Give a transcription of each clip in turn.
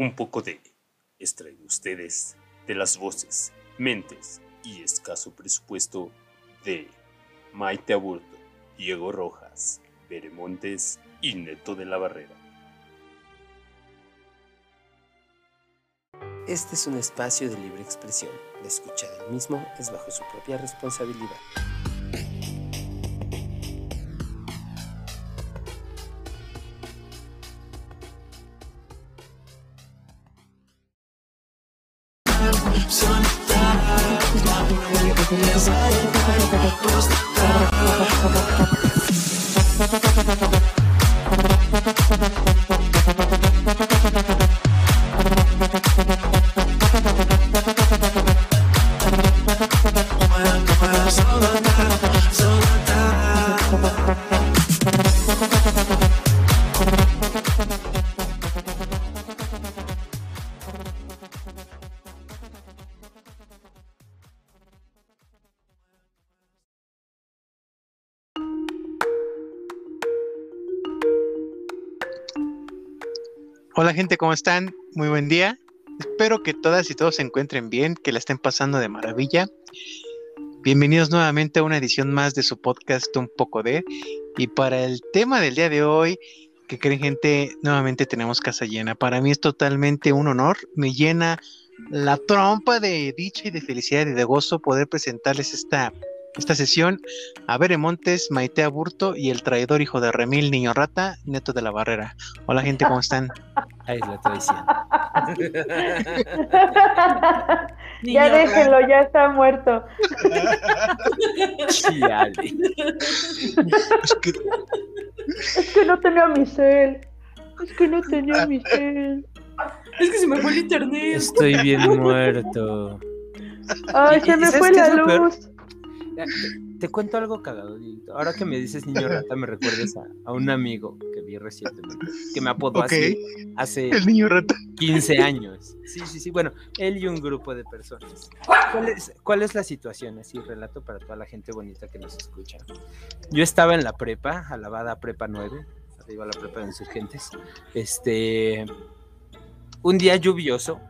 un poco de extraído ustedes de las voces, mentes y escaso presupuesto de Maite Aburto, Diego Rojas, Beremontes y Neto de la Barrera. Este es un espacio de libre expresión. La escucha del mismo es bajo su propia responsabilidad. Gente, ¿cómo están? Muy buen día. Espero que todas y todos se encuentren bien, que la estén pasando de maravilla. Bienvenidos nuevamente a una edición más de su podcast Un poco de. Y para el tema del día de hoy, que creen gente, nuevamente tenemos casa llena. Para mí es totalmente un honor, me llena la trompa de dicha y de felicidad y de gozo poder presentarles esta, esta sesión a Bere Montes, Maite Aburto y el traidor hijo de Remil Niño Rata, Neto de la Barrera. Hola gente, ¿cómo están? Ahí es la traición. ya Niño déjenlo, ya está muerto. Chiale. Es que Es que no tenía mi cel. Es que no tenía mi cel. Es que se me fue el internet. Estoy bien muerto. Ay, ¿Y- se me fue la lo peor? Te, cuento algo cagado. Ahora que me dices niño rata, me recuerdas a, a un amigo que vi recientemente, que me apodó Ok. así hace el niño rata. 15 años. Sí, sí, sí. Bueno, él y un grupo de personas. ¿Cuál es, cuál es la situación? Así, relato para toda la gente bonita que nos escucha. Yo estaba en la prepa, alabada prepa 9, arriba la prepa de insurgentes. Este, un día lluvioso,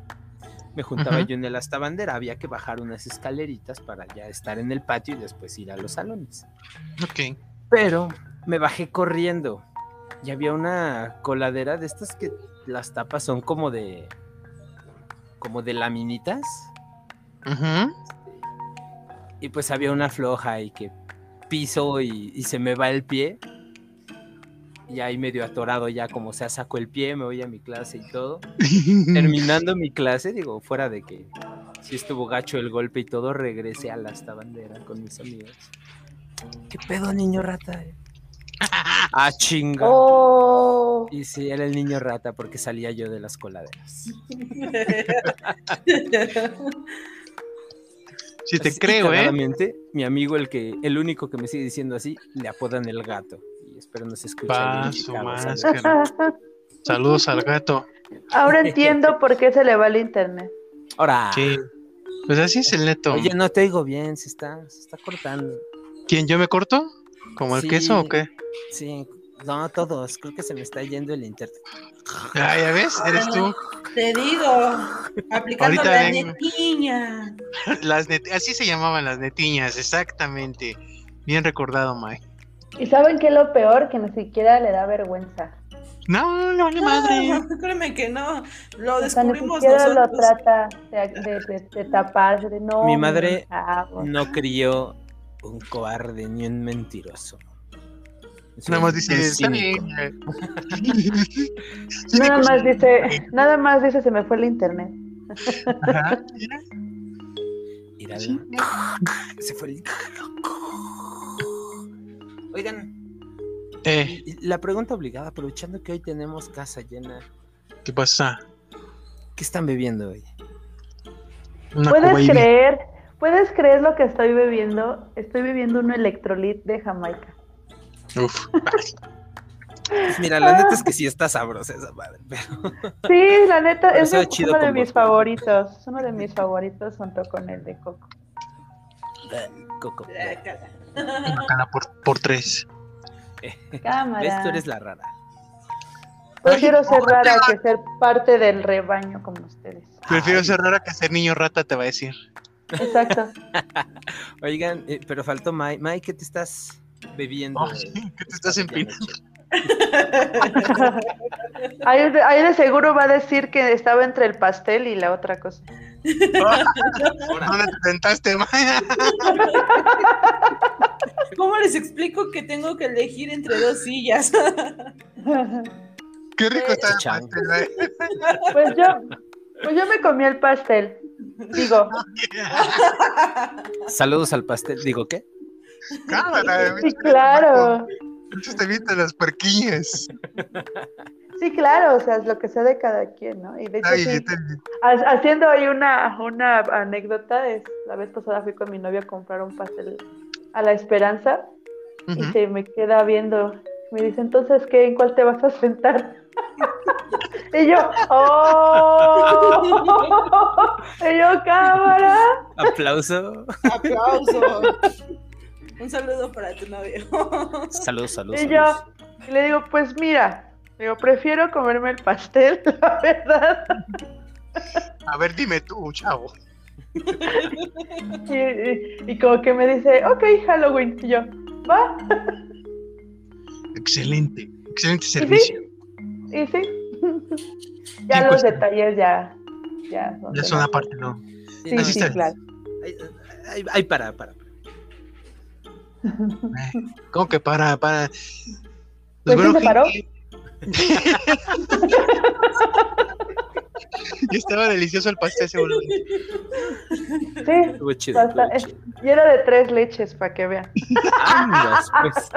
me juntaba yo en el hasta bandera, había que bajar unas escaleritas para ya estar en el patio y después ir a los salones. Ok. Pero me bajé corriendo y había una coladera de estas que las tapas son como de como de laminitas Ujú. y pues había una floja y que piso y, y se me va el pie y ahí medio atorado ya como sea saco el pie me voy a mi clase y todo terminando mi clase digo fuera de que si estuvo gacho el golpe y todo regresé a la hasta bandera con mis amigos qué pedo niño rata ah chinga Oh. Y sí, era el niño rata porque salía yo de las coladeras. Sí te Así, creo, ¿eh? Mi amigo, el que, el único que me sigue diciendo así, le apodan el gato. Y espero no se escuche. Pa' su identificado, ¿sabes? máscara. Saludos al gato. Ahora entiendo por qué se le va el internet. Ahora, Sí. Pues así es el neto. oye, no te oigo bien, se está, se está cortando. ¿Quién yo me corto? ¿Como el Sí. queso o qué? Sí, no, todos, creo que se me está yendo el internet. Ah, ya ves, eres tú. Te digo, aplicando Ahorita la vengo. netiña. Las net- Así se llamaban las netiñas, exactamente. Bien recordado, Mike. ¿Y saben qué es lo peor? Que ni siquiera le da vergüenza. No, no vale madre. No, créeme que no. Lo O sea, ni descubrimos siquiera lo nosotros. trata de, de, de- de tapar, de no. Mi madre chavo". No crió un cobarde ni un mentiroso. Nada más dice, está bien. Nada más dice, nada más dice, se me fue el internet. Ajá. Sí. Se fue el... Oigan, Eh, la pregunta obligada, aprovechando que hoy tenemos casa llena, ¿qué pasa? ¿qué están bebiendo hoy? Una ¿Puedes creer? ¿Puedes creer lo que estoy bebiendo? Estoy bebiendo un electrolit de Jamaica. Uf. Pues mira, la neta es que sí está sabrosa esa madre, pero Sí, la neta, Pero es uno de mis favoritos. Es uno de mis favoritos junto con el de Coco. Coco. Bacana por, por tres. Cámara. ¿Ves? Tú eres la rara. Prefiero ser rara que ser parte del rebaño como ustedes. Prefiero Ay. ser rara que ser niño rata, te va a decir. Exacto. Oigan, eh, pero faltó Mike. Mike, ¿qué te estás bebiendo? Ay, ¿qué te estás empinando? Ahí de, ahí de seguro va a decir que estaba entre el pastel y la otra cosa. ¿Dónde te sentaste, Maya? ¿Cómo les explico que tengo que elegir entre dos sillas? Qué rico está el pastel, Maya. Pues yo, pues yo me comí el pastel. Digo, Saludos al pastel. Digo, ¿qué? Cámara, sí, claro. Muchos te viste las puerquillas. Sí, claro, o sea, es lo que sea de cada quien, ¿no? Y de hecho, Ay, sí, yo te- ha- haciendo ahí una, una anécdota, es, la vez pasada fui con mi novio a comprar un pastel a la Esperanza y se me queda viendo. Me dice, entonces, ¿qué? ¿En cuál te vas a sentar? y yo, ¡oh! y yo, cámara. Aplauso. Aplauso. Un saludo para tu novio. Saludos, saludos. Y yo, saludos. y le digo, pues mira, digo, prefiero comerme el pastel, la verdad. A ver, dime tú, chavo. Y, y- y como que me dice, ok, Halloween. Y yo, va. Excelente, excelente servicio. Y sí. ya Sí, los pues, detalles ya. Ya son, Ya son aparte, ¿no? Sí, Así sí, está. claro. Ay, ay, ay, para, para. Eh, ¿Cómo que para, para? Pues Pues sí, se paró. Ya estaba delicioso el pastel, seguro. Sí, chido. Estuvo chido. y era de tres leches, para que vean. Pues.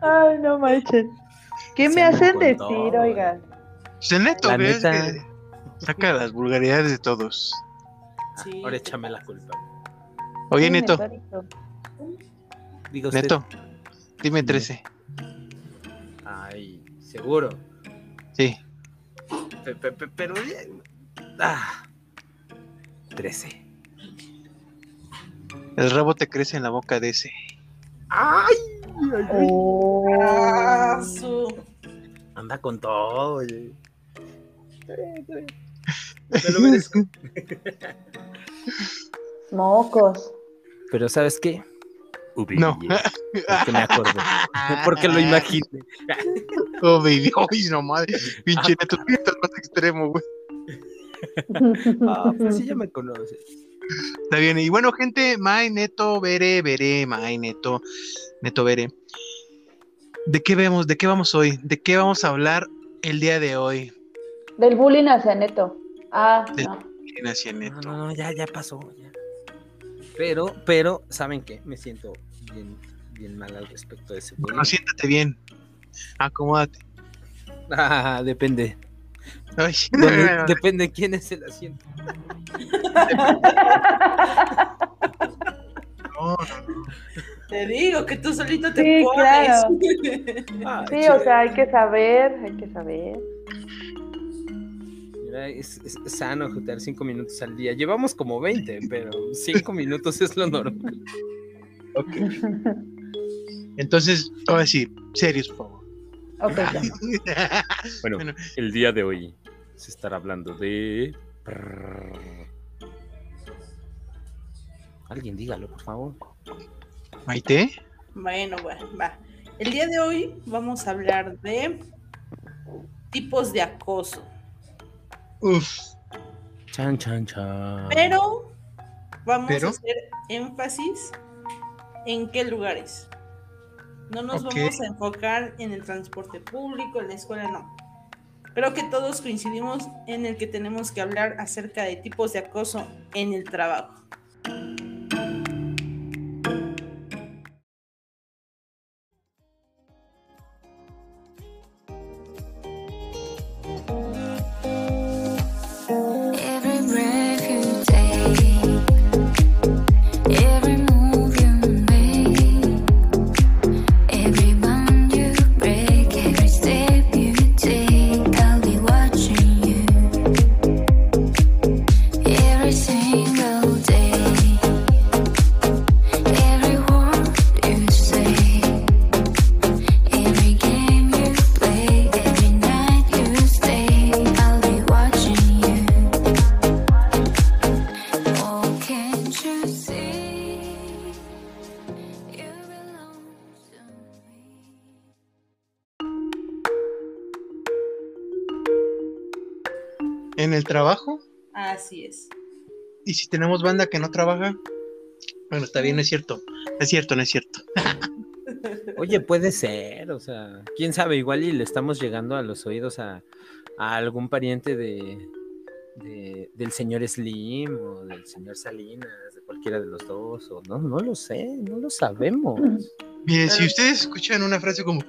Ay, no manches. ¿Qué Se me hacen decir, oigan? Se neto, La ¿ves? neta. Que Saca las vulgaridades de todos. Sí. Ahora échame la culpa. Oye, Neto. Digo usted. Neto, dime 13. Ay, seguro. Sí. Pe- pe- pe- pero. Ah. 13. El rabo te crece en la boca de ese. ¡Ay! Oh. Ah, su- Anda con todo, oye. Me lo merezco. Mocos. Pero ¿sabes qué? No. Porque me acordé. Porque lo imaginé. Oh, baby. Ay, no madre. Pinche Neto, tú estás más extremo, güey. Ah, pues sí, ya me conoces. Está bien. Y bueno, gente, May, Neto, Bere, Bere, May, Neto, Neto, Bere. ¿De qué vemos? ¿De qué vamos hoy? ¿De qué vamos a hablar el día de hoy? Del bullying hacia Neto. Ah, no. No, no, no, ya, ya pasó. ya. Pero, pero, ¿saben qué? Me siento bien, bien mal al respecto de ese. Bueno, siéntate bien. Acomódate. Ah, depende. Ay, Dónde- depende de quién es el asiento. no, Te digo que tú solito te Sí, pones. claro. Ay, Sí, o sea, hay que saber, hay que saber. Es, es sano jugar cinco minutos al día. Llevamos como 20, pero cinco minutos es lo normal. ok. Entonces, ahora sí, serios, por favor. Ok, ya. Bueno, Bueno. el día de hoy se estará hablando de... Alguien dígalo, por favor. Maite, Bueno, bueno, va. El día de hoy vamos a hablar de tipos de acoso. Uf, Chan, chan, chan. Pero vamos Pero. a hacer énfasis en qué lugares. No nos vamos a enfocar en el transporte público, en la escuela, no. Creo que todos coincidimos en el que tenemos que hablar acerca de tipos de acoso en el trabajo. En el trabajo. Así es. Y si tenemos banda que no trabaja, bueno, está bien, no es cierto. Es cierto, no es cierto. Oye, puede ser, o sea, quién sabe, igual y le estamos llegando a los oídos a, a algún pariente de, de- del señor Slim o del señor Salinas, de cualquiera de los dos, o no, no lo sé, no lo sabemos. Mire, si ustedes escuchan una frase como,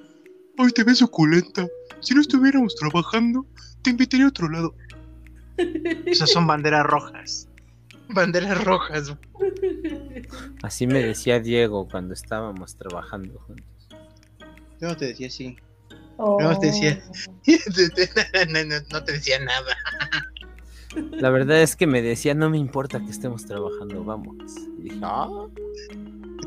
hoy te ves suculenta, si no estuviéramos trabajando, te invitaría a otro lado. Esas son banderas rojas. Banderas rojas. Así me decía Diego cuando estábamos trabajando juntos. Yo no te decía así. Oh. No, te decía. no, no- no te decía nada. La verdad es que me decía, no me importa que estemos trabajando, vamos. Y dije, ah,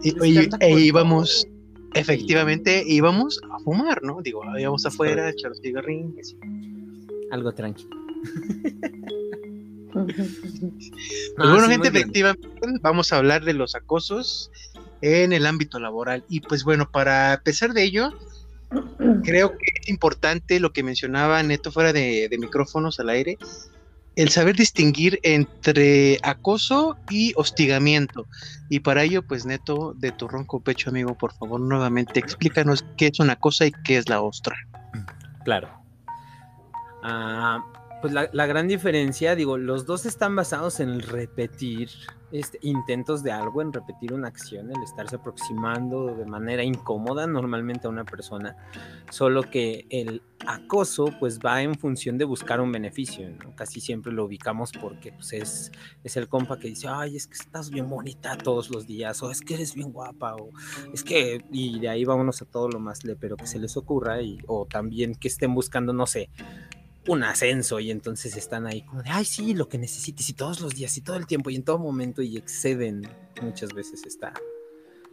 Y, pues e íbamos, efectivamente, íbamos a fumar, ¿no? Digo, íbamos afuera, a echar los cigarrillos. algo tranquilo. Pues Ah, bueno, sí, gente, efectivamente, vamos a hablar de los acosos en el ámbito laboral. Y pues bueno, para empezar de ello, creo que es importante lo que mencionaba Neto fuera de, de micrófonos al aire, el saber distinguir entre acoso y hostigamiento. Y para ello, pues Neto, de tu ronco pecho, amigo, por favor, nuevamente explícanos qué es una cosa y qué es la ostra. Claro. Ah, pues la, gran diferencia, digo, los dos están basados en repetir este, intentos de algo, en repetir una acción, el estarse aproximando de manera incómoda normalmente a una persona, solo que el acoso pues va en función de buscar un beneficio. Casi siempre lo ubicamos porque pues, es, es el compa que dice, ay, es que estás bien bonita todos los días, o es que eres bien guapa, o es que, y de ahí vámonos a todo lo más pero que se les ocurra, y, o también que estén buscando, no sé, un ascenso y entonces están ahí como de, ay, sí, lo que necesites y todos los días y todo el tiempo y en todo momento y exceden muchas veces esta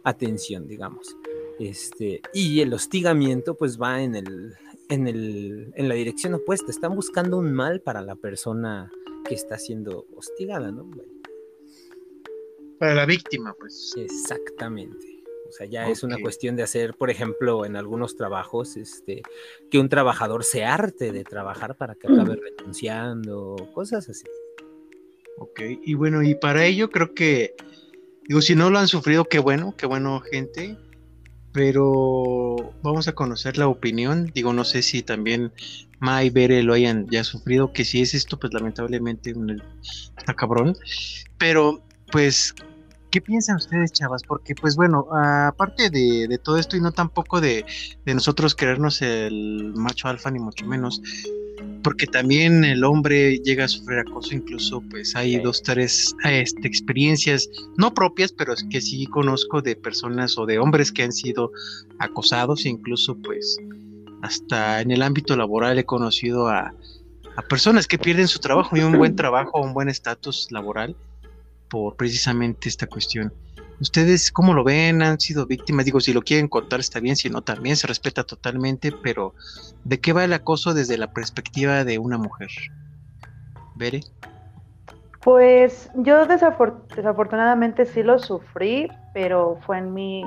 atención, digamos. Este, y el hostigamiento pues va en, el, en, el, en la dirección opuesta, están buscando un mal para la persona que está siendo hostigada, ¿no? Para la víctima, pues. Exactamente. O sea, ya es una cuestión de hacer, por ejemplo, en algunos trabajos, este, que un trabajador se arte de trabajar para que acabe renunciando, cosas así. Ok, y bueno, y para ello creo que, digo, si no lo han sufrido, qué bueno, qué bueno, gente, pero vamos a conocer la opinión, digo, no sé si también Ma y Bere lo hayan ya sufrido, que si es esto, pues lamentablemente está cabrón, pero pues, ¿qué piensan ustedes, chavas? Porque pues bueno, aparte de, de todo esto y no tampoco de, de nosotros querernos el macho alfa ni mucho menos, porque también el hombre llega a sufrir acoso, incluso pues hay Sí. dos, tres este, experiencias, no propias, pero es que sí conozco de personas o de hombres que han sido acosados, incluso pues hasta en el ámbito laboral he conocido a, a personas que pierden su trabajo y un buen trabajo, un buen estatus laboral por precisamente esta cuestión. ¿Ustedes cómo lo ven? ¿Han sido víctimas? Digo, si lo quieren contar está bien, si no también se respeta totalmente, pero ¿de qué va el acoso desde la perspectiva de una mujer? ¿Bere? Pues yo desafor- desafortunadamente sí lo sufrí, pero fue en mi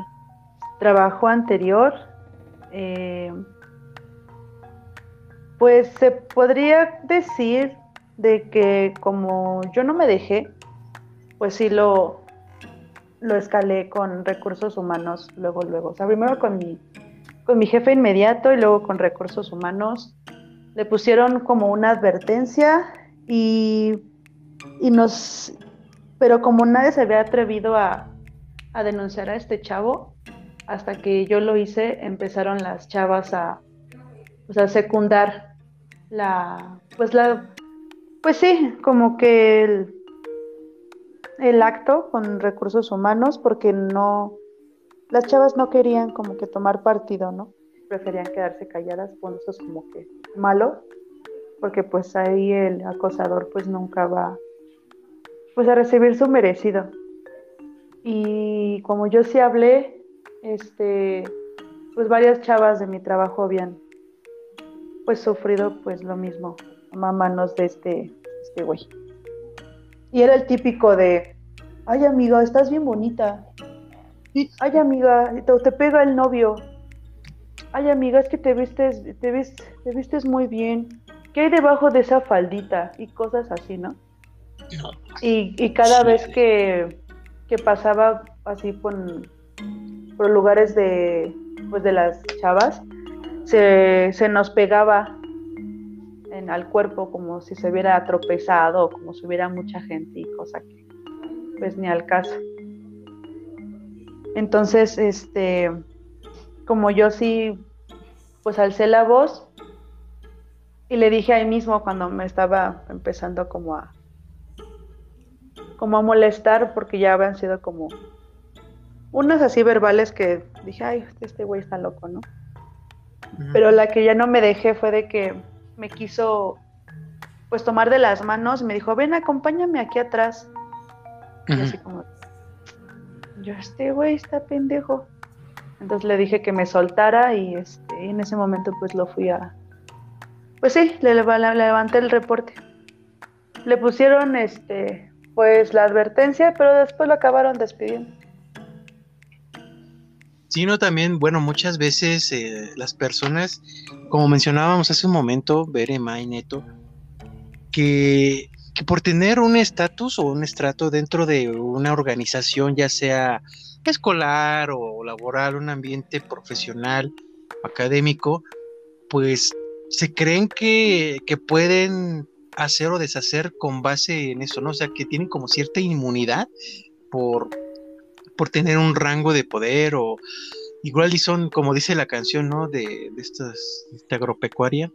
trabajo anterior. Eh, pues se podría decir de que como yo no me dejé, pues sí lo, lo escalé con recursos humanos luego, luego. O sea, primero con mi, con mi jefe inmediato y luego con recursos humanos. Le pusieron como una advertencia y y nos, pero como nadie se había atrevido a, a denunciar a este chavo, hasta que yo lo hice, empezaron las chavas a, pues, a secundar la, pues la, pues sí, como que el, el acto con recursos humanos, porque no, las chavas no querían como que tomar partido, ¿no? Preferían quedarse calladas, bueno, eso es como que malo, porque pues ahí el acosador pues nunca va pues a recibir su merecido. Y como yo sí hablé, este, pues varias chavas de mi trabajo habían pues sufrido pues lo mismo a manos de este, este güey. Y era el típico de, ay amiga, estás bien bonita. Ay amiga, te, te pega el novio. Ay amiga, es que te vistes, te vis- te vistes muy bien. ¿qué hay debajo de esa faldita? Y cosas así, ¿no? No. Y, y cada Sí. vez que, que pasaba así por, por lugares de, pues de las chavas, se, se nos pegaba en, al cuerpo como si se hubiera tropezado o como si hubiera mucha gente y cosa que pues ni al caso. Entonces, este, como yo sí, pues alcé la voz y le dije ahí mismo cuando me estaba empezando como a, como a molestar porque ya habían sido como unas así verbales que dije, ay, este güey está loco, ¿no? Pero la que ya no me dejé fue de que me quiso pues tomar de las manos, me dijo, ven, acompáñame aquí atrás. Y así como, yo, este güey está pendejo. Entonces le dije que me soltara y este, y en ese momento pues lo fui a... Pues sí, le, le levanté el reporte. Le pusieron este, pues la advertencia, pero después lo acabaron despidiendo. Sino también, bueno, muchas veces eh, las personas, como mencionábamos hace un momento, Bere, Mai, Neto, que, que por tener un estatus o un estrato dentro de una organización, ya sea escolar o laboral, un ambiente profesional, académico, pues se creen que, que pueden hacer o deshacer con base en eso, ¿no? O sea, que tienen como cierta inmunidad por, por tener un rango de poder o igual y son, como dice la canción, ¿no? De, de estas, de esta agropecuaria,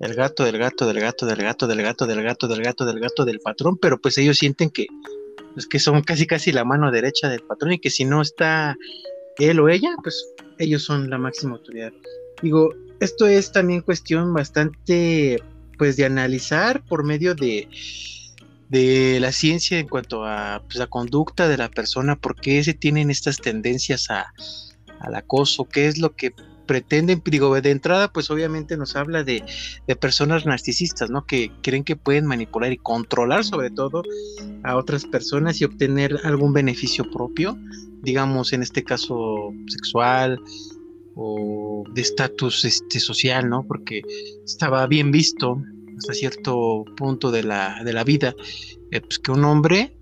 el gato, del gato, del gato, del gato, del gato, del gato, del gato, del gato, del patrón, pero pues ellos sienten que, pues que son casi casi la mano derecha del patrón y que si no está él o ella, pues ellos son la máxima autoridad. Digo, esto es también cuestión bastante, pues, de analizar por medio de, de la ciencia en cuanto a pues, la conducta de la persona, por qué se tienen estas tendencias a, al acoso, qué es lo que pretenden, digo, de entrada, pues obviamente nos habla de, de personas narcisistas, ¿no? Que creen que pueden manipular y controlar sobre todo a otras personas y obtener algún beneficio propio, digamos, en este caso sexual o de estatus este, social, ¿no? Porque estaba bien visto hasta cierto punto de la, de la vida, eh, pues que un hombre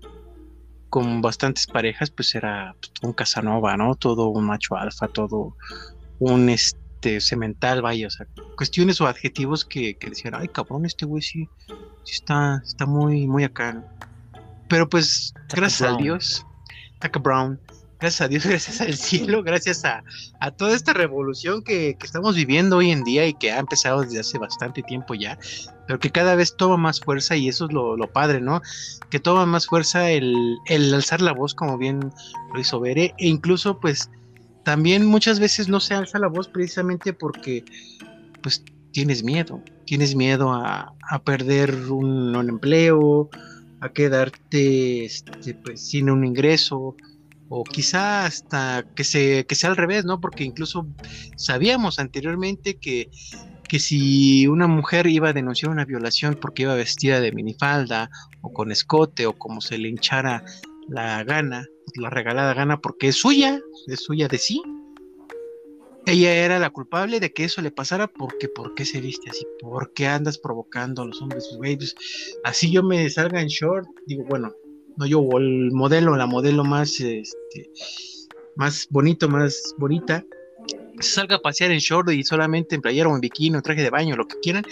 con bastantes parejas, pues era pues, un Casanova, ¿no? Todo un macho alfa, todo un este cemental, vaya, o sea, cuestiones o adjetivos que, que decían, ay cabrón, este güey sí, sí está, está muy, muy acá. Pero pues, Taka gracias a Brown. Dios, Taka Brown, gracias a Dios, gracias al cielo, gracias a, a toda esta revolución que, que estamos viviendo hoy en día y que ha empezado desde hace bastante tiempo ya, pero que cada vez toma más fuerza y eso es lo, lo padre, ¿no? Que toma más fuerza el, el alzar la voz, como bien lo hizo Bere, e incluso pues también muchas veces no se alza la voz precisamente porque pues tienes miedo, tienes miedo a, a perder un, un empleo, a quedarte este, pues, sin un ingreso, o quizá hasta que, se, que sea al revés, ¿no? Porque incluso sabíamos anteriormente que, que si una mujer iba a denunciar una violación porque iba vestida de minifalda o con escote o como se le hinchara la gana, la regalada gana porque es suya, es suya de sí. Ella era la culpable de que eso le pasara porque ¿por qué se viste así? ¿Por qué andas provocando a los hombres? Pues, pues, así yo me salga en short, digo, bueno, no yo, o el modelo, la modelo más, este, más bonito, más bonita, salga a pasear en short y solamente en playera o en bikini o traje de baño, lo que quieran,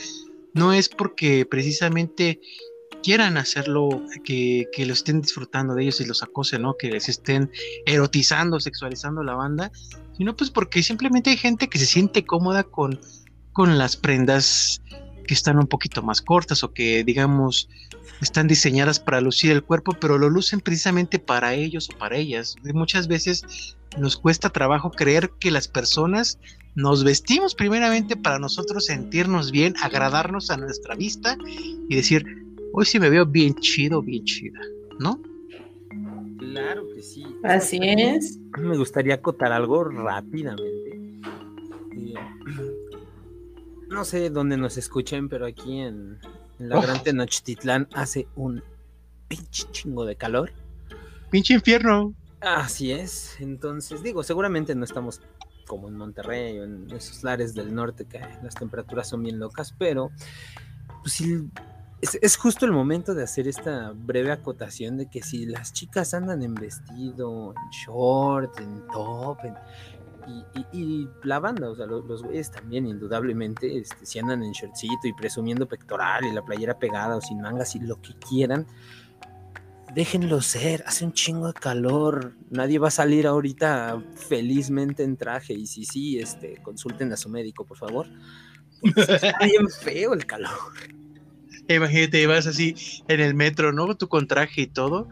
no es porque precisamente quieran hacerlo, que, que lo estén disfrutando de ellos y los acosen, ¿no? Que les estén erotizando, sexualizando la banda, sino pues porque simplemente hay gente que se siente cómoda con, con las prendas que están un poquito más cortas o que digamos están diseñadas para lucir el cuerpo, pero lo lucen precisamente para ellos o para ellas. Y muchas veces nos cuesta trabajo creer que las personas nos vestimos primeramente para nosotros sentirnos bien, agradarnos a nuestra vista y decir, hoy sí me veo bien chido, bien chida, ¿no? Claro que sí. Así es. Me gustaría acotar algo rápidamente. No sé dónde nos escuchen, pero aquí en, en la Oh. Gran Tenochtitlán hace un pinche chingo de calor. Pinche infierno. Así es. Entonces, digo, seguramente no estamos como en Monterrey o en esos lares del norte que las temperaturas son bien locas, pero pues sí, es, es justo el momento de hacer esta breve acotación de que si las chicas andan en vestido, en short, en top, en- y, y- y la banda, o sea, lo- los, güeyes también, indudablemente, este, si andan en shortcito y presumiendo pectoral y la playera pegada o sin mangas y lo que quieran, déjenlo ser, hace un chingo de calor, nadie va a salir ahorita felizmente en traje y si sí, este, consulten a su médico, por favor. Está bien feo el calor. Imagínate, vas así en el metro, ¿no? Tú con traje y todo,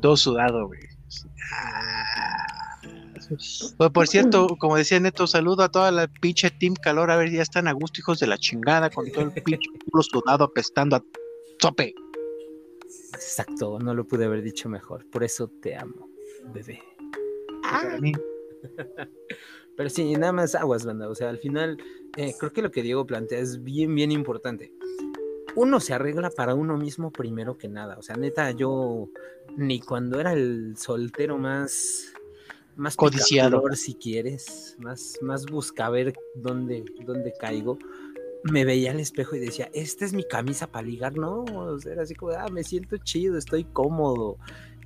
todo sudado, güey. Ah. Pues, por cierto, como decía Neto, saludo a toda la pinche Team Calor. A ver, ya están a gusto, hijos de la chingada, con todo el pinche culo sudado apestando a tope. Exacto, no lo pude haber dicho mejor. Por eso te amo, bebé. Mí. Pero sí, nada más aguas, banda. O sea, al final, eh, creo que lo que Diego plantea es bien, bien importante. Uno se arregla para uno mismo primero que nada. O sea, neta, yo ni cuando era el soltero más, más Codiciado. si quieres, más, más busca ver dónde, dónde caigo, me veía al espejo y decía, esta es mi camisa para ligar, no, o sea, era así como, ah, me siento chido, estoy cómodo,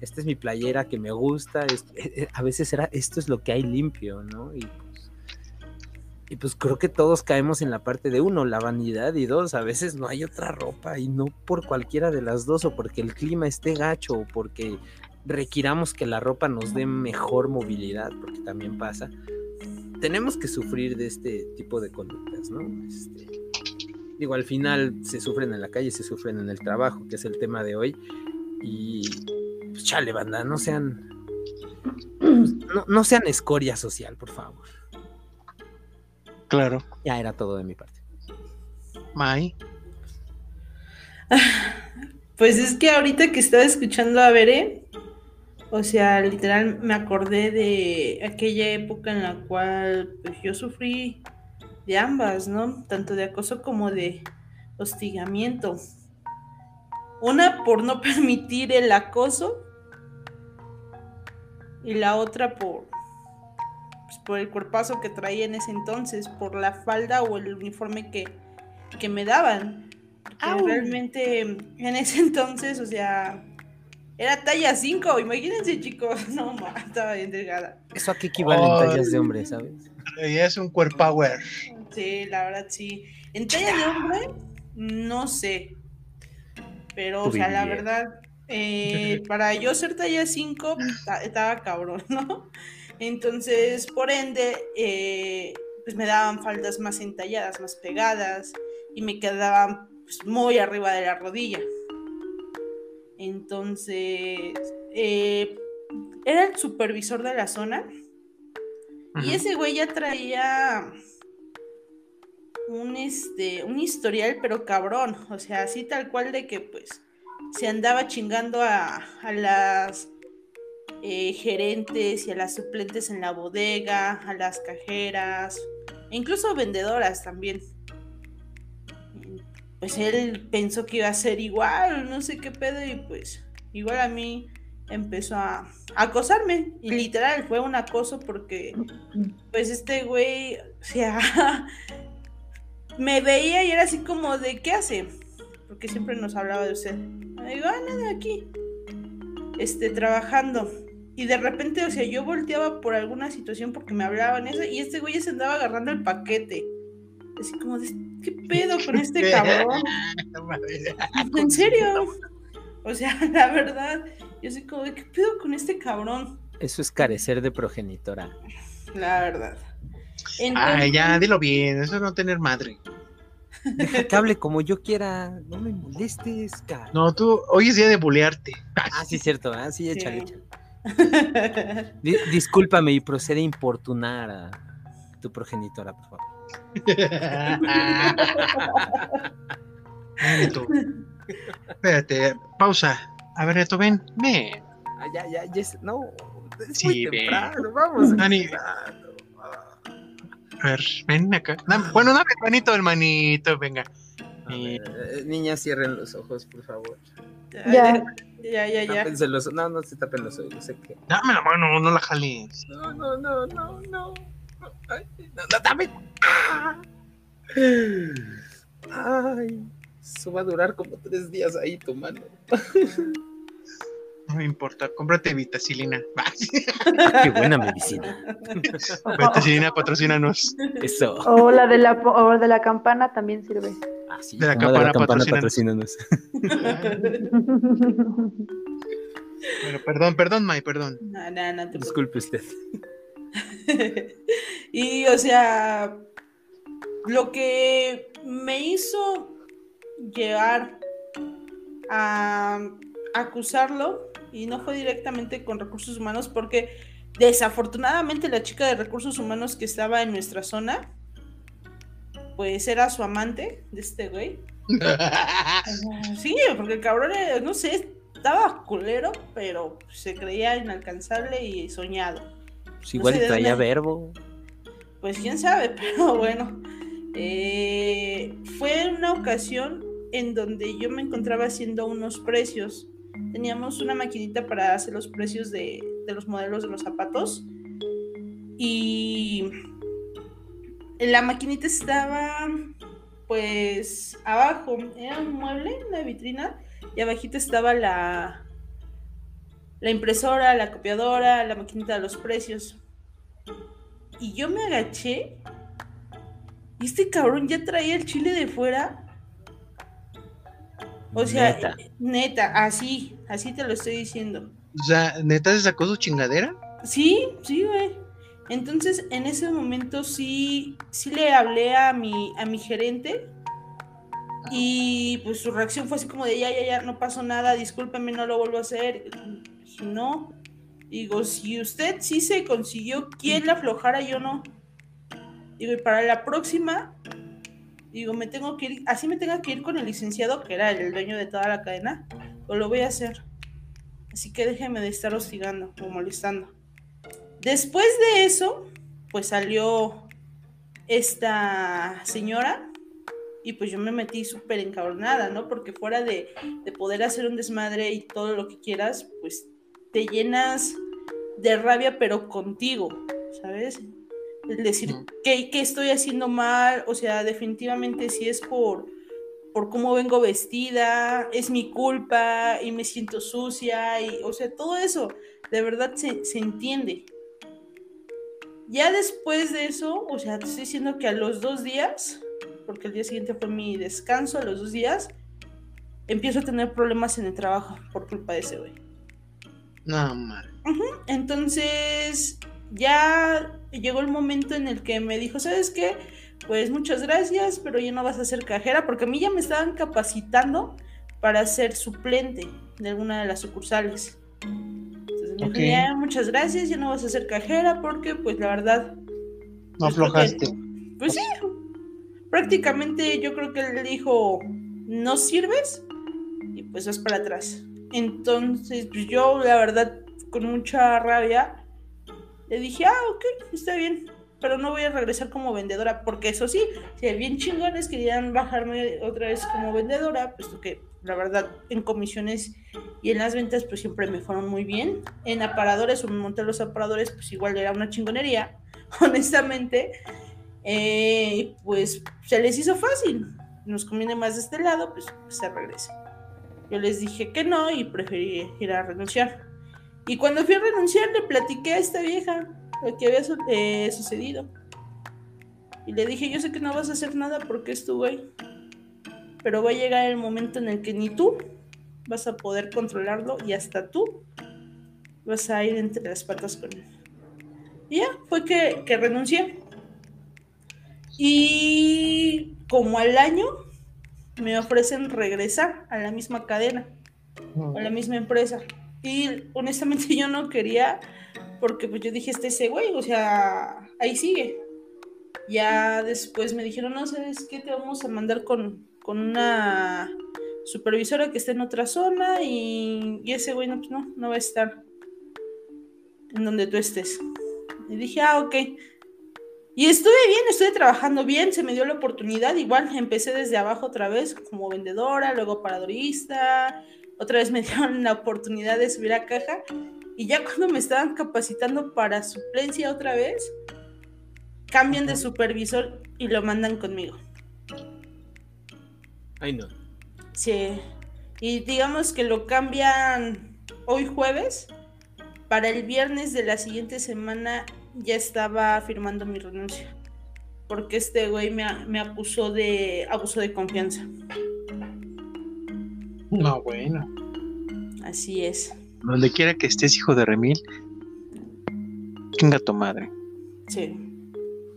esta es mi playera que me gusta, es- eh, eh, a veces era, esto es lo que hay limpio, ¿no? Y pues, y pues creo que todos caemos en la parte de uno, la vanidad, y dos, a veces no hay otra ropa, y no por cualquiera de las dos, o porque el clima esté gacho, o porque requiramos que la ropa nos dé mejor movilidad, porque también pasa. Tenemos que sufrir de este tipo de conductas, ¿no? Este, digo, al final se sufren en la calle, se sufren en el trabajo, que es el tema de hoy. Y pues, chale, banda, no sean. pues, no, no sean escoria social, por favor. Claro. Ya era todo de mi parte. May. Pues es que ahorita que estaba escuchando a Veré, o sea, literal me acordé de aquella época en la cual pues, yo sufrí de ambas, ¿no? Tanto de acoso como de hostigamiento. Una por no permitir el acoso y la otra por, pues, por el cuerpazo que traía en ese entonces, por la falda o el uniforme que, que me daban. Porque realmente en ese entonces, o sea, era talla 5, imagínense chicos, no, ma, estaba bien delgada. Eso a qué equivalen Ay. tallas de hombre, ¿sabes? Es un cuerpo power. Sí, la verdad sí. En talla de hombre, no sé. Pero, o sea, la verdad, eh, para yo ser talla 5, ta- estaba cabrón, ¿no? Entonces, por ende, eh, pues me daban faldas más entalladas, más pegadas, y me quedaban pues, muy arriba de la rodilla. Entonces, eh, era el supervisor de la zona. Y ese güey ya traía un este un historial, pero cabrón. O sea, así tal cual de que pues se andaba chingando a, a las eh, gerentes y a las suplentes en la bodega, a las cajeras, e incluso vendedoras también. Pues él pensó que iba a ser igual, no sé qué pedo, y pues igual a mí empezó a, acosarme. Y literal, fue un acoso porque pues este güey, o sea, me veía y era así como de, ¿qué hace? Porque siempre nos hablaba de usted. Y digo, ah, nada, aquí, este, trabajando. Y de repente, o sea, yo volteaba por alguna situación porque me hablaban eso y este güey se andaba agarrando el paquete. Así como de, ¿qué pedo con este cabrón? ¿En serio? O sea, la verdad, yo así como ¿qué pedo con este cabrón? Eso es carecer de progenitora. La verdad. Ay, ya, dilo bien, eso es no tener madre. Deja que hable como yo quiera. No me molestes, cara. No, tú, hoy es día de bulearte. Ah, sí, cierto. Ah, sí, Sí. échale, échale. Di- discúlpame y procede a importunar a tu progenitora, por favor. Neto. Espérate, pausa. A ver, Neto, ven, ven. Ah, ya, ya, ya. es- No, es Sí, muy ve. temprano. Vamos. Dani. A ver, ven acá. Bueno, dame el manito, el manito, venga. Ver, eh, niñas, cierren los ojos, por favor. Ya. Ya, ya, ya. Tápense los No, no se tapen los ojos. Sé que... Dame la mano, no la jales. No, no, no, no, no. Ay, no, no, dame. Ah. Ay, Eso va a durar como tres días ahí tomando. No me importa, cómprate vitacilina. Qué buena medicina. vitacilina, patrocínanos. Eso. O la de la, o de la campana también sirve. Ah, sí, De la como campana patrocínanos. Bueno, perdón, perdón, May, perdón. No, no, no te Disculpe usted. y o sea, lo que me hizo llegar a acusarlo, y no fue directamente con recursos humanos, porque desafortunadamente la chica de recursos humanos que estaba en nuestra zona, pues era su amante de este güey. Sí, porque el cabrón, no sé, estaba culero, pero se creía inalcanzable y soñado. Pues igual sé traía dónde- verbo. Pues quién sabe, pero bueno. Eh, fue una ocasión en donde yo me encontraba haciendo unos precios. Teníamos una maquinita para hacer los precios de, de los modelos de los zapatos. Y la maquinita estaba pues abajo. Era un mueble, una vitrina. Y abajito estaba la, la impresora, la copiadora, la maquinita de los precios. Y yo me agaché. Y este cabrón ya traía el chile de fuera. O sea, Neta. neta, así, así te lo estoy diciendo. O sea, ¿neta se sacó su chingadera? Sí, sí, güey. Entonces, en ese momento sí, sí le hablé a mi, a mi gerente. Y pues su reacción fue así como de ya, ya, ya, no pasó nada, discúlpeme, no lo vuelvo a hacer. No. Digo, si usted sí se consiguió quien la aflojara, yo no. Digo, y para la próxima, digo, me tengo que ir, así me tenga que ir con el licenciado, que era el dueño de toda la cadena, pues lo voy a hacer. Así que déjeme de estar hostigando o molestando. Después de eso, pues salió esta señora y pues yo me metí súper encabronada, ¿no? Porque fuera de, de poder hacer un desmadre y todo lo que quieras, pues te llenas de rabia, pero contigo, ¿sabes? El decir. ¿qué, qué estoy haciendo mal? O sea, definitivamente si es por, por cómo vengo vestida, es mi culpa y me siento sucia, y, o sea, todo eso de verdad se, se entiende. Ya después de eso, o sea, te estoy diciendo que a los dos días, porque el día siguiente fue mi descanso, a los dos días, empiezo a tener problemas en el trabajo por culpa de ese güey. No, man. Entonces, ya llegó el momento en el que me dijo, ¿sabes qué? Pues muchas gracias, pero ya no vas a ser cajera, porque a mí ya me estaban capacitando para ser suplente de alguna de las sucursales. Entonces me dijo, ya, muchas gracias, ya no vas a ser cajera, porque pues la verdad, No Pues porque- aflojaste. pues sí, prácticamente yo creo que él dijo, no sirves y pues vas para atrás. Entonces, pues yo la verdad, con mucha rabia, le dije, ah, ok, está bien, pero no voy a regresar como vendedora, porque eso sí, si bien chingones querían bajarme otra vez como vendedora, puesto que la verdad en comisiones y en las ventas pues siempre me fueron muy bien. En aparadores o me monté los aparadores, pues igual era una chingonería, honestamente. Eh, pues se les hizo fácil. Nos conviene más de este lado, pues, se regresa. Yo les dije que no y preferí ir a renunciar. Y cuando fui a renunciar le platiqué a esta vieja lo que había eh, sucedido. Y le dije, yo sé que no vas a hacer nada porque es tu güey. Pero va a llegar el momento en el que ni tú vas a poder controlarlo y hasta tú vas a ir entre las patas con él. Y ya, fue que, que renuncié. Y como al año me ofrecen regresar a la misma cadena, a la misma empresa. Y honestamente yo no quería, porque pues yo dije, este ese güey, o sea, ahí sigue. Ya después me dijeron, no, ¿sabes qué? Te vamos a mandar con, con una supervisora que está en otra zona y, y ese güey no, pues no, no va a estar en donde tú estés. Y dije, ah, ok. Y estuve bien, estuve trabajando bien, se me dio la oportunidad, igual empecé desde abajo otra vez como vendedora, luego paradorista, otra vez me dieron la oportunidad de subir a caja y ya cuando me estaban capacitando para suplencia otra vez, cambian de supervisor y lo mandan conmigo. Ay, no. Sí. Y digamos que lo cambian hoy jueves. Para el viernes de la siguiente semana ya estaba firmando mi renuncia. Porque este güey me, me acusó de abuso de confianza. No, bueno. Así es. Donde quiera que estés, hijo de Remil, chinga tu madre. Sí.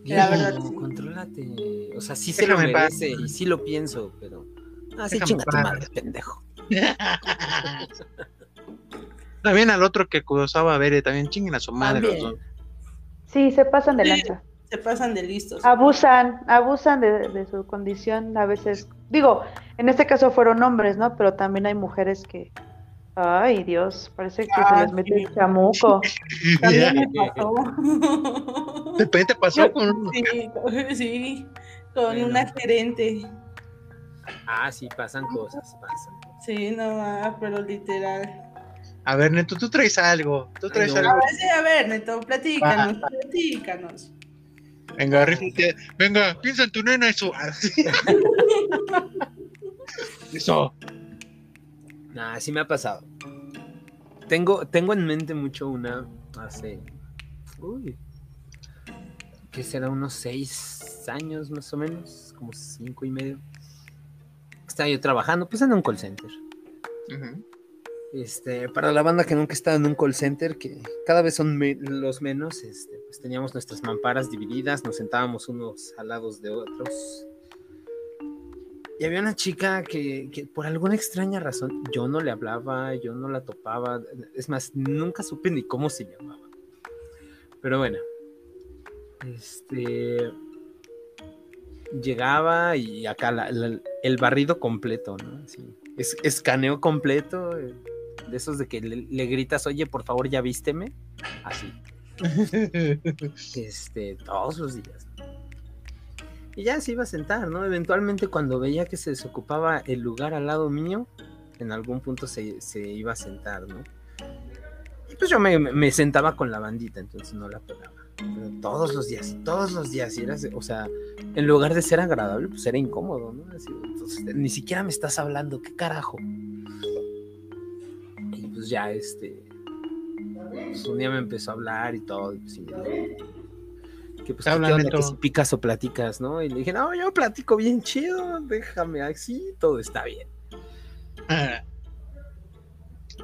La verdad, sí. contrólate. O sea, sí se lo paz. merece y sí lo pienso, pero. Ah, sí, chinga tu madre, pendejo. También al otro que acusaba a Bere, también chinguen a su madre. los También. dos. Sí, se pasan de Sí. lanza. Se pasan de listos. Abusan, abusan de, de su condición a veces. Digo, en este caso fueron hombres, ¿no? Pero también hay mujeres que. Ay, Dios, parece que Ah, se les mete sí. el chamuco. También me pasó. De repente pasó con un- Sí, con- sí, con Bueno. una gerente. Ah, sí, pasan cosas, pasan. Sí, no más, pero literal. A ver, Neto, tú traes algo. Tú traes no. algo. A ver, sí, a ver, Neto, platícanos, platícanos. Venga, rífate. Venga, piensa en tu nena eso. Eso. Nah, sí me ha pasado. Tengo, tengo en mente mucho una hace. Uy. ¿Qué será? Unos seis años más o menos. Como cinco y medio. Estaba yo trabajando, pues en un call center. Ujú. Este, para la banda que nunca estaba en un call center, que cada vez son los menos, este, pues teníamos nuestras mamparas divididas, nos sentábamos unos al lado de otros. Y había una chica que, por alguna extraña razón yo no le hablaba, yo no la topaba, es más, nunca supe ni cómo se llamaba. Pero bueno, este llegaba y acá el barrido completo, ¿no? Así, es, escaneo completo, eh, de esos de que le, le gritas, oye, por favor, ya vísteme. Así, este, todos los días. Y ya se iba a sentar, ¿no? Eventualmente cuando veía que se desocupaba el lugar al lado mío, en algún punto se, se iba a sentar, ¿no? Y pues yo me, me sentaba con la bandita, entonces no la pelaba. Pero todos los días, todos los días, y era, o sea, en lugar de ser agradable, pues era incómodo, ¿no? Así, entonces, ni siquiera me estás hablando, ¿qué carajo? Pues ya, este, pues un día me empezó a hablar y todo, y pues, y me dijo, que pues. Que todo. si picas o platicas, ¿no? Y le dije, no, yo platico bien chido, déjame así, todo está bien.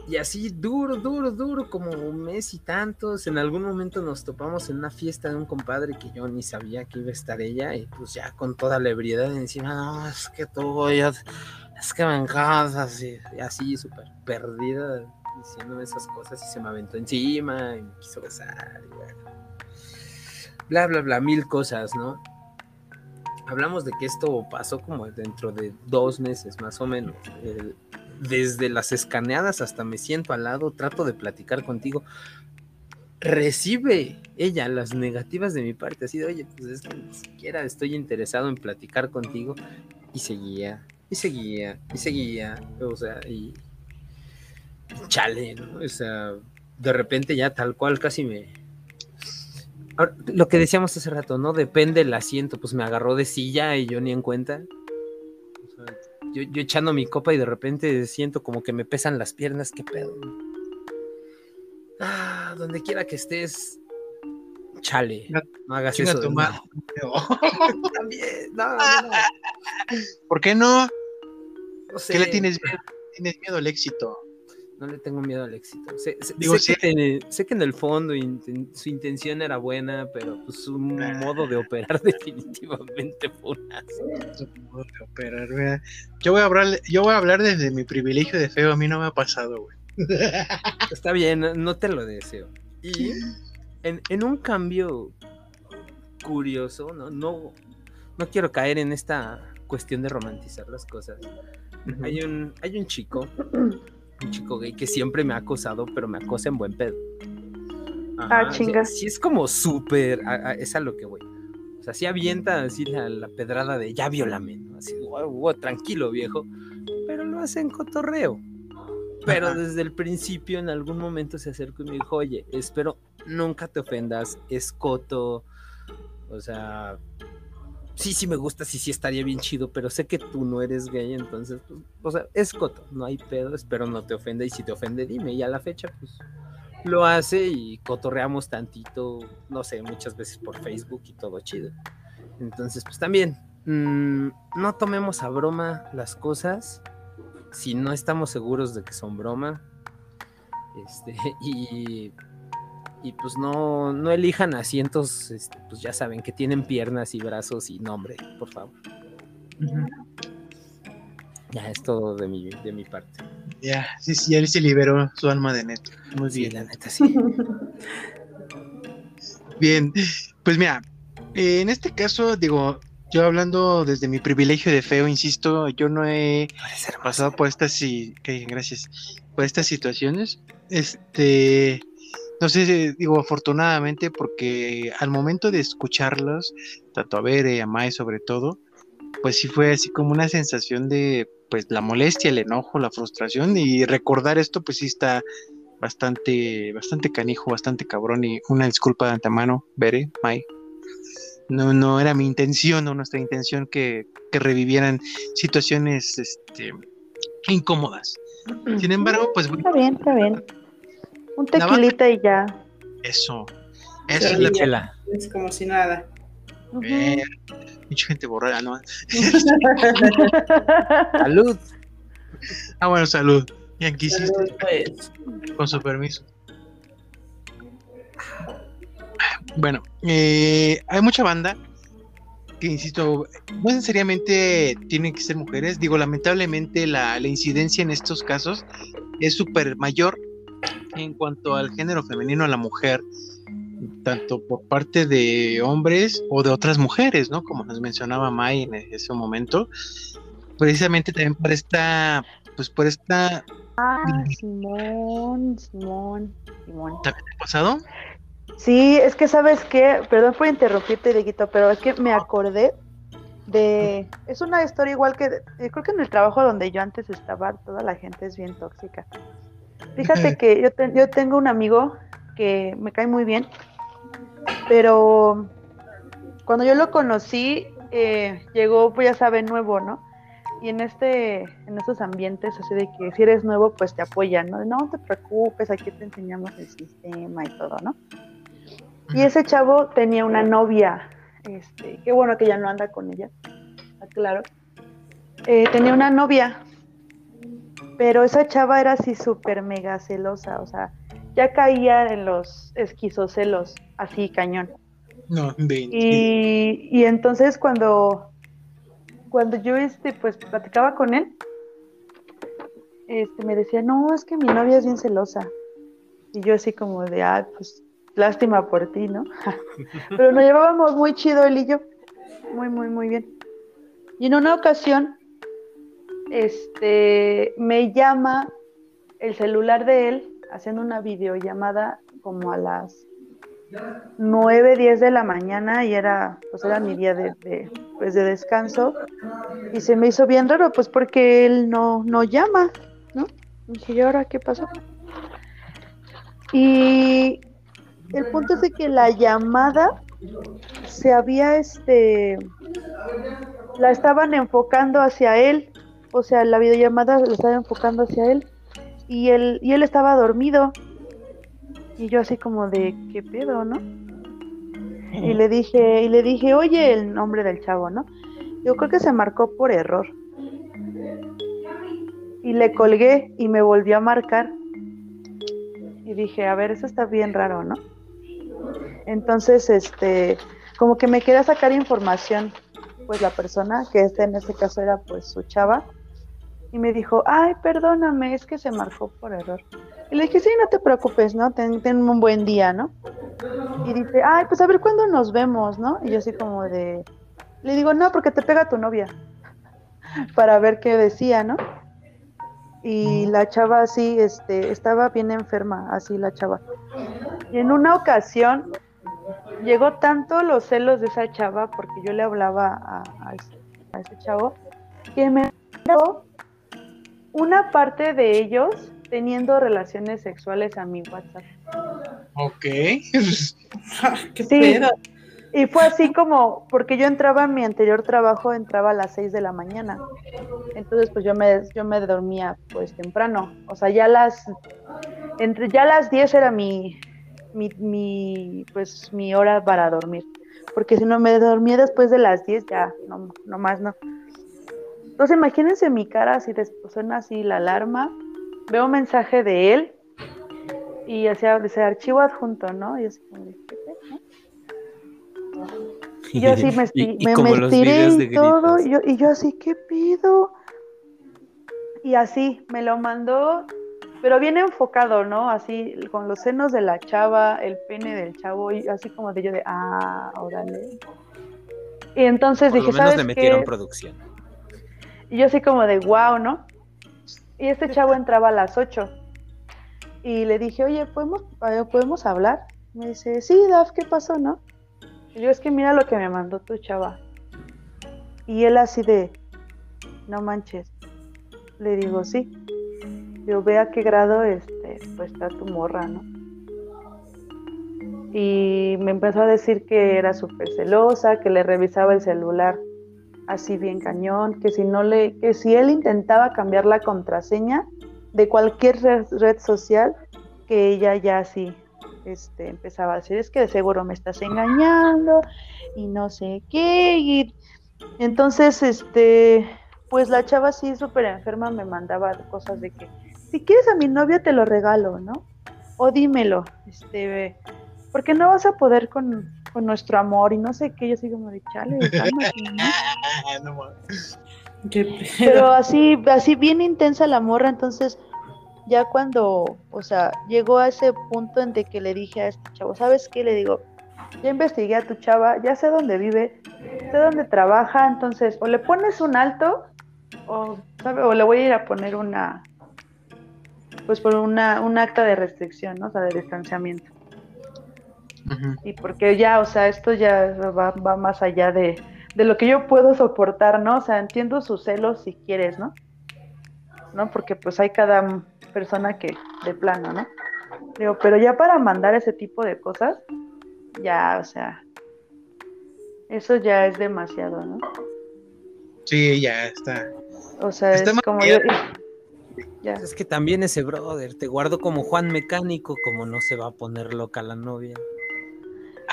Y así duro, duro, duro, como un mes y tantos. En algún momento nos topamos en una fiesta de un compadre que yo ni sabía que iba a estar ella. Y pues ya con toda la ebriedad encima, no, es que tú, yo, es que me encantas. Y, y así súper perdida diciéndome esas cosas y se me aventó encima y me quiso besar. Y bueno. Bla, bla, bla, mil cosas, ¿no? Hablamos de que esto pasó como dentro de dos meses más o menos. Desde las escaneadas hasta me siento al lado, trato de platicar contigo. Recibe ella las negativas de mi parte, así de, oye, pues es que ni siquiera estoy interesado en platicar contigo. Y seguía, y seguía, y seguía, o sea, y. Chale, ¿no? O sea, de repente ya tal cual casi me. Ahora, lo que decíamos hace rato, ¿no? Depende el asiento, pues me agarró de silla y yo ni en cuenta. O sea, yo, yo echando mi copa y de repente siento como que me pesan las piernas, qué pedo. Ah, donde quiera que estés, chale, no hagas eso. nuevo. También, no, no, no, ¿Por qué no? no sé, ¿Qué le tienes miedo? Tienes miedo al éxito. No le tengo miedo al éxito. Sé, sé- Digo, sé que, te- sé que en el fondo inten- su intención era buena, pero pues su modo de operar definitivamente fue una Su modo de operar, ¿verdad? Yo voy a hablar, yo voy a hablar desde mi privilegio de feo, a mí no me ha pasado, güey. Está bien, no- no te lo deseo. Y en, en un cambio curioso, ¿no? No, no quiero caer en esta cuestión de romantizar las cosas. Hay un, hay un chico, un chico gay que siempre me ha acosado, pero me acosa en buen pedo. Ah, sí- chinga. Sí, es como súper, es a lo que voy. O sea, sí avienta así la, la pedrada de ya viólame, ¿no? Así, "Guau, guau, tranquilo, viejo. Pero lo hace en cotorreo. Pero Ajá. desde el principio, en algún momento se acercó y me dijo, oye, espero nunca te ofendas, es coto. O sea, sí, sí me gusta, sí, sí estaría bien chido, pero sé que tú no eres gay, entonces, pues, o sea, es coto, no hay pedo, espero no te ofenda, y si te ofende, dime, y a la fecha, pues, lo hace y cotorreamos tantito, no sé, muchas veces por Facebook y todo chido. Entonces, pues también, mm, no tomemos a broma las cosas si no estamos seguros de que son broma. Este, y, y pues no, no elijan asientos, este, pues ya saben, que tienen piernas y brazos y nombre, por favor. Ya es todo de mi, de mi parte. Ya, sí, sí, él se liberó su alma de neto. Muy Sí, bien. la neta, sí. Bien, pues mira, en este caso, digo, yo hablando desde mi privilegio de feo, insisto, yo no he pasado por estas que- gracias por estas situaciones este no sé si- digo afortunadamente porque al momento de escucharlos tanto a Bere a Mai sobre todo pues sí fue así como una sensación de pues la molestia el enojo la frustración y recordar esto pues sí está bastante bastante canijo bastante cabrón y una disculpa de antemano Bere Mai no, no era mi intención o nuestra intención que, que revivieran situaciones este, incómodas. Sin embargo, pues Está bien, está bien. Un tequilita y ya. eso. Eso Sí. es la Chela. Es como si nada. Mucha gente borrada, ¿no? Salud. Ah, bueno, salud. Ya que hiciste, Pues, con su permiso. Bueno, eh, hay mucha banda que, insisto, no necesariamente tienen que ser mujeres. Digo, lamentablemente la, la incidencia en estos casos es súper mayor en cuanto al género femenino a la mujer, tanto por parte de hombres o de otras mujeres, ¿no? Como nos mencionaba Mai en ese momento. Precisamente también por esta, pues por esta, Ah, Simón, Simón, Simón. ¿también te ha pasado? Sí, es que sabes qué, perdón por interrumpirte, Dieguito, pero es que me acordé de, es una historia igual que, yo creo que en el trabajo donde yo antes estaba, toda la gente es bien tóxica. Fíjate que yo, te- yo tengo un amigo que me cae muy bien, pero cuando yo lo conocí, eh, llegó, pues ya saben, nuevo, ¿no? Y en este, en estos ambientes, así de que si eres nuevo, pues te apoyan, ¿no? No te preocupes, aquí te enseñamos el sistema y todo, ¿no? Y ese chavo tenía una novia, este, qué bueno que ya no anda con ella, claro. Eh, tenía una novia, pero esa chava era así súper mega celosa, o sea, ya caía en los esquizocelos, así cañón. No, de, Y, y entonces cuando, cuando yo este, pues platicaba con él, este, me decía, no, es que mi novia es bien celosa. Y yo así como de, ah, pues lástima por ti, ¿no? Pero nos llevábamos muy chido él y yo, muy, muy, muy bien. Y en una ocasión, este, me llama el celular de él haciendo una videollamada como a las 9, 10 de la mañana y era, pues era mi día de, pues de descanso y se me hizo bien raro, pues porque él no, no llama, ¿no? Y dije, ¿y ahora qué pasó? Y el punto es de que la llamada se había, este, la estaban enfocando hacia él, o sea, la videollamada la estaba enfocando hacia él y él, y él estaba dormido. Y yo así como de, ¿qué pedo, no? Y le dije, y le dije, oye, el nombre del chavo, ¿no? Yo creo que se marcó por error. Y le colgué y me volvió a marcar. Y dije, a ver, eso está bien raro, ¿no? Entonces, este, como que me quería sacar información, pues la persona, que este en este caso era pues su chava, y me dijo, ay, perdóname, es que se marcó por error. Y le dije, sí, no te preocupes, ¿no? Ten, un buen día, ¿no? Y dice, ay, pues a ver cuándo nos vemos, ¿no? Y yo así como de, le digo, no, porque te pega tu novia, para ver qué decía, ¿no? Y la chava así, este, estaba bien enferma, así la chava. Y en una ocasión llegó tanto los celos de esa chava, porque yo le hablaba a, a ese, a ese chavo, que me dio una parte de ellos teniendo relaciones sexuales a mi WhatsApp. Ok. ¿Qué Sí. pedo? Y fue así como, porque yo entraba en mi anterior trabajo, entraba a las 6 de la mañana. Entonces, pues yo me, yo me dormía pues temprano. O sea, ya las, entre, ya las 10 era mi, mi, mi, pues mi hora para dormir. Porque si no me dormía después de las 10, ya, no, no más no. Entonces imagínense mi cara, así después suena así la alarma, veo un mensaje de él y hacía ese archivo adjunto, ¿no? Y así como de, ¿qué pedo? Y yo así me, Y- y me, como me los estiré videos de y todo, y yo, y yo así, ¿qué pido? Y así, me lo mandó, pero bien enfocado, ¿no? Así, con los senos de la chava, el pene del chavo, y así como de yo de, ah, órale. Y entonces Por lo dije, menos ¿sabes le metieron qué? producción. Y yo así como de, wow, ¿no? Y este chavo entraba a las 8. Y le dije, oye, ¿podemos, eh, ¿podemos hablar? Me dice, sí, Daf, ¿qué pasó, no? Y yo, es que mira lo que me mandó tu chava. Y él así de, no manches. Le digo, sí. Yo ve a qué grado este, pues está tu morra, ¿no? Y me empezó a decir que era súper celosa, que le revisaba el celular así bien cañón, que si no le, que si él intentaba cambiar la contraseña de cualquier red, social, que ella ya así este, empezaba a decir, es que de seguro me estás engañando y no sé qué. Y entonces, este, pues la chava así súper enferma me mandaba cosas de que, si quieres a mi novia te lo regalo, ¿no? O dímelo, este, porque no vas a poder con, con nuestro amor y no sé qué, yo así como de chale, cálmate, ¿no? Ah. Pero así, así bien intensa la morra, entonces ya cuando, o sea, llegó a ese punto en de que le dije a este chavo, ¿sabes qué? Le digo, ya investigué a tu chava, ya sé dónde vive, sé dónde trabaja, entonces o le pones un alto o, ¿sabe? o le voy a ir a poner una, pues por una, un acta de restricción, ¿no? O sea, de distanciamiento. Y porque ya, o sea, esto ya va, va más allá de, de lo que yo puedo soportar, ¿no? O sea, entiendo sus celos si quieres, ¿no? ¿No? Porque pues hay cada persona que de plano, ¿no? Digo, pero ya para mandar ese tipo de cosas, ya, o sea, eso ya es demasiado, ¿no? Sí, ya está. O sea, Está es como que- yo... Ya. Es que también ese brother, te guardo como Juan Mecánico, como no se va a poner loca la novia.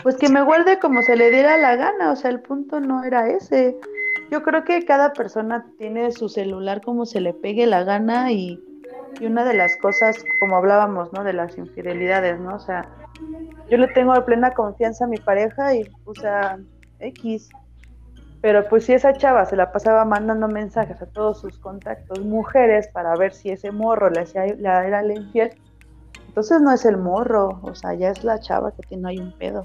Pues que me guarde como se le diera la gana, o sea, el punto no era ese. Yo creo que cada persona tiene su celular como se le pegue la gana y, y una de las cosas, como hablábamos, ¿no? De las infidelidades, ¿no? O sea, yo le tengo plena confianza a mi pareja y, o sea, X. Pero pues si esa chava se la pasaba mandando mensajes a todos sus contactos mujeres para ver si ese morro le, hacía, le era el infiel, entonces no es el morro, o sea, ya es la chava que tiene ahí un pedo.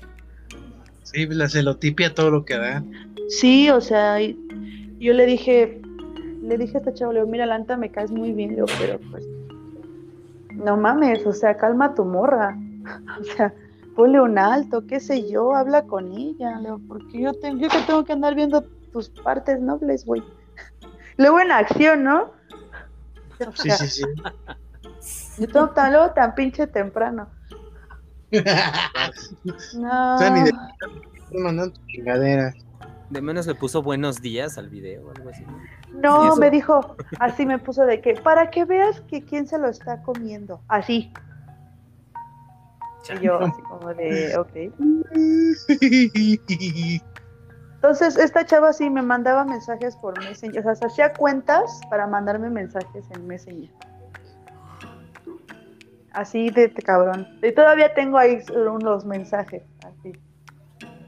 Sí, la celotipia todo lo que da. Sí, o sea, yo le dije, le dije a esta chava, le digo, mira, Lanta, me caes muy bien, le digo, pero pues, no mames, o sea, calma tu morra, o sea, ponle un alto, qué sé yo, habla con ella, le digo, porque yo, tengo, yo que tengo que andar viendo tus partes nobles, güey. Luego en acción, ¿no? O Sí, sí, sí. yo tengo tan, luego tan pinche temprano. No. O sea, ni de- mandando. De menos le puso buenos días al video o algo así. ¿Y No, me dijo, así me puso de que, para que veas que quién se lo está comiendo. Así. Y yo, así como de, ok. Entonces, esta chava sí me mandaba mensajes por Messenger. O sea, se hacía cuentas para mandarme mensajes en Messenger. Así de, de cabrón. Y todavía tengo ahí unos mensajes. Así.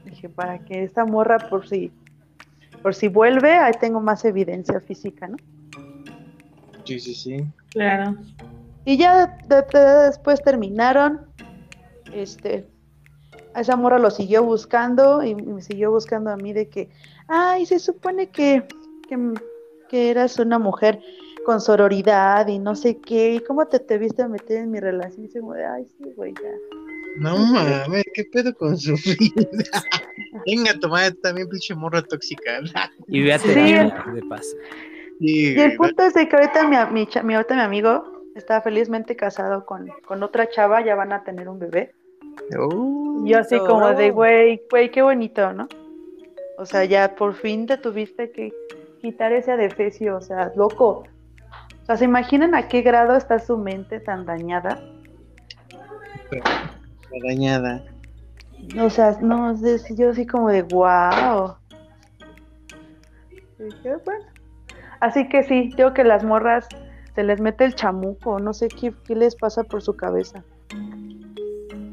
Dije, para que esta morra, por si, por si vuelve, ahí tengo más evidencia física, ¿no? Sí, sí, sí. Claro. Y ya de- de- después terminaron. Este, a esa morra lo siguió buscando y me siguió buscando a mí de que, ay, se supone que, que, que eras una mujer con sororidad y no sé qué, y cómo te te viste a meter en mi relación. Y yo como de, ay, sí, güey, ya. No mames, qué pedo con su vida. Venga, madre también, pinche morra tóxica. Y ve a Sí. terapia, de paso. Sí, Y el punto es de que ahorita mi, mi, mi- ahorita mi amigo está felizmente casado con, con otra chava, ya van a tener un bebé. Oh, yo así como de, bravo. güey, güey, qué bonito, ¿no? O sea, ya por fin te tuviste que quitar ese adefesio, o sea, loco. O sea, ¿se imaginan a qué grado está su mente tan dañada? dañada. O sea, no, es- yo así como de, wow. Dije, bueno. Así que sí, digo que las morras se les mete el chamuco, no sé qué, qué les pasa por su cabeza.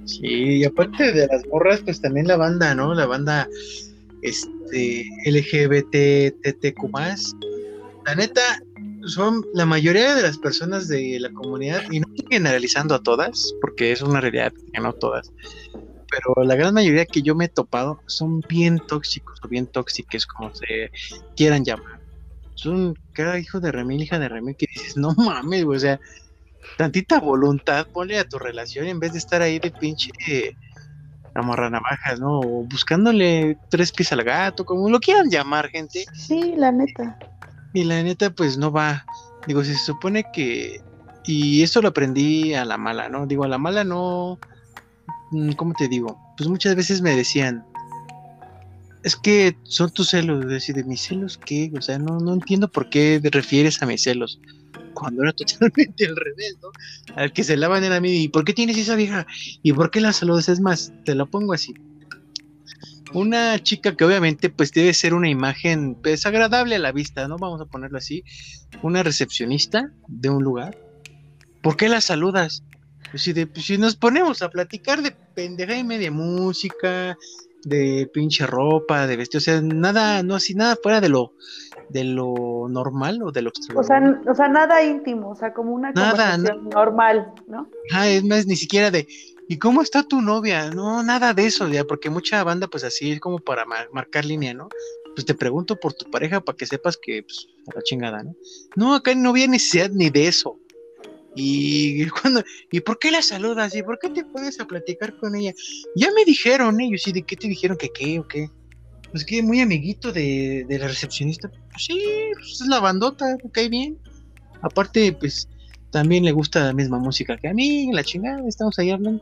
Sí, y aparte de las morras, pues también la banda, ¿no? La banda este LGBT, TTQ La neta, son la mayoría de las personas de la comunidad, y no estoy generalizando a todas, porque es una realidad que no todas, pero la gran mayoría que yo me he topado son bien tóxicos o bien tóxicas, como se quieran llamar. Son cada hijo de remil, hija de remil, que dices, no mames, o sea, tantita voluntad, ponle a tu relación en vez de estar ahí de pinche amarranavajas, ¿no? O buscándole tres pies al gato, como lo quieran llamar, gente. Sí, la neta. Y la neta, pues no va. Digo, se supone que. Y esto lo aprendí a la mala, ¿no? Digo, a la mala no. mm, ¿Cómo te digo? Pues muchas veces me decían. Es que son tus celos. Decir, ¿de mis celos qué? O sea, no, no entiendo por qué te refieres a mis celos. Cuando era totalmente al revés, ¿no? Al que se lavan era a mí. ¿Y por qué tienes esa vieja? ¿Y por qué la saludas? Es más, te lo pongo así una chica que obviamente pues debe ser una imagen pues agradable a la vista, ¿no? Vamos a ponerlo así, una recepcionista de un lugar. ¿Por qué la saludas? Pues si, de- pues, si nos ponemos a platicar de pendeja y media música, de pinche ropa, de vestir, o sea, nada, no así, nada fuera de lo de lo normal o de lo O sea, extraordinario. o sea, nada íntimo, o sea, como una Nada, conversación normal, ¿no? Ah, es más, ni siquiera de, ¿y cómo está tu novia? No, nada de eso, ya, porque mucha banda, pues así es como para mar- marcar línea, ¿no? Pues te pregunto por tu pareja para que sepas que, pues, a la chingada, ¿no? No, acá no había necesidad ni de eso. Y cuando, ¿y por qué la saludas? ¿Y por qué te pones a platicar con ella? Ya me dijeron ellos, ¿y de qué te dijeron? ¿Que qué o qué? Pues que muy amiguito de, de la recepcionista. Pues sí, pues es la bandota, me cae bien. Aparte, pues también le gusta la misma música que a mí, la chingada, estamos ahí hablando.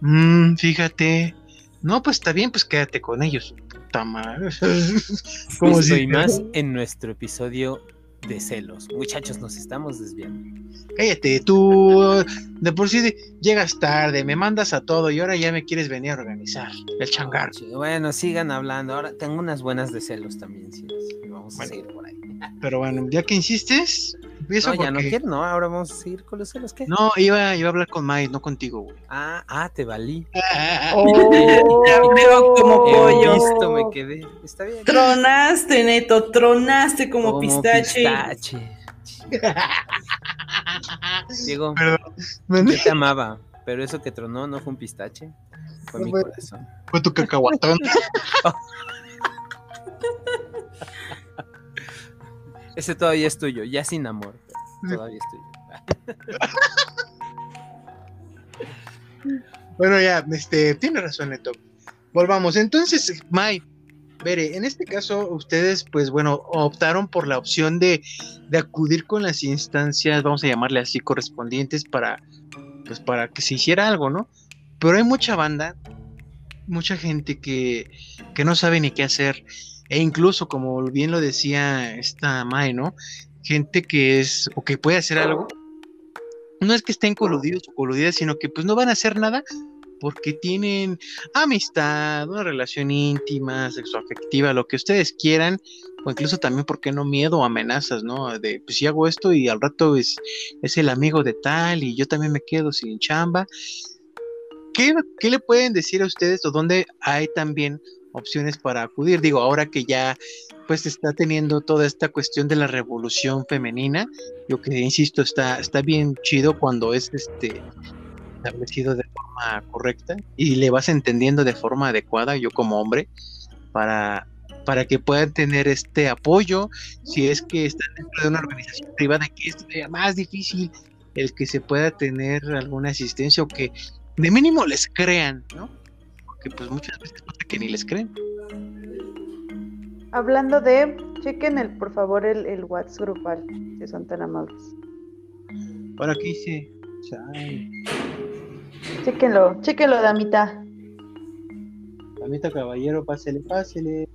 Mm, fíjate. No, pues está bien, pues quédate con ellos. Puta madre. Como si- más en nuestro episodio de celos. Muchachos, nos estamos desviando. Cállate, tú de por sí llegas tarde, me mandas a todo y ahora ya me quieres venir a organizar el changar. Bueno, sigan hablando. Ahora tengo unas buenas de celos también. sí, sí, vamos a seguir por ahí. Pero bueno, ya que insistes, empiezo No, ya no porque- quiero, no. Ahora vamos a seguir con los celos. ¿Qué? No, iba, iba a hablar con Mai, no contigo, güey. Ah, ah, te valí. Oh. Ya veo como He pollo. visto, me quedé. Está bien. Tronaste, Neto, tronaste como, pistache. pistache. Diego, Perdón, yo te amaba, pero eso que tronó no fue un pistache, fue No mi fue- corazón. fue tu cacahuatón. Ese todavía es tuyo, ya sin amor, todavía es tuyo. Bueno, ya, este, tiene razón, Neto. Volvamos. Entonces, Mai, Bere, en este caso, ustedes, pues bueno, optaron por la opción de, de acudir con las instancias, vamos a llamarle así, correspondientes para, pues para que se hiciera algo, ¿no? Pero hay mucha banda, mucha gente que, que no sabe ni qué hacer. E incluso, como bien lo decía esta Mai, ¿no? Gente que es, o que puede hacer algo. No es que estén coludidos o coludidas, sino que pues no van a hacer nada porque tienen amistad, una relación íntima, sexoafectiva, lo que ustedes quieran, o incluso también, ¿por qué no miedo o amenazas, ¿no? De, pues si hago esto y al rato es, es el amigo de tal y yo también me quedo sin chamba. ¿Qué, qué le pueden decir a ustedes o dónde hay también opciones para acudir? Digo, ahora que ya pues está teniendo toda esta cuestión de la revolución femenina, yo que insisto, está, está bien chido cuando es este establecido de forma correcta y le vas entendiendo de forma adecuada, yo como hombre, para, para que puedan tener este apoyo, si es que están dentro de una organización privada, que es más difícil el que se pueda tener alguna asistencia o que de mínimo les crean, ¿no? Porque pues muchas veces pasa que ni les creen. Hablando de, chequen el, por favor el, el WhatsApp grupal, si son tan amables. Ahora, ¿qué hice? Chale. Chéquenlo, chéquenlo, damita. Damita caballero, pásele, pásele.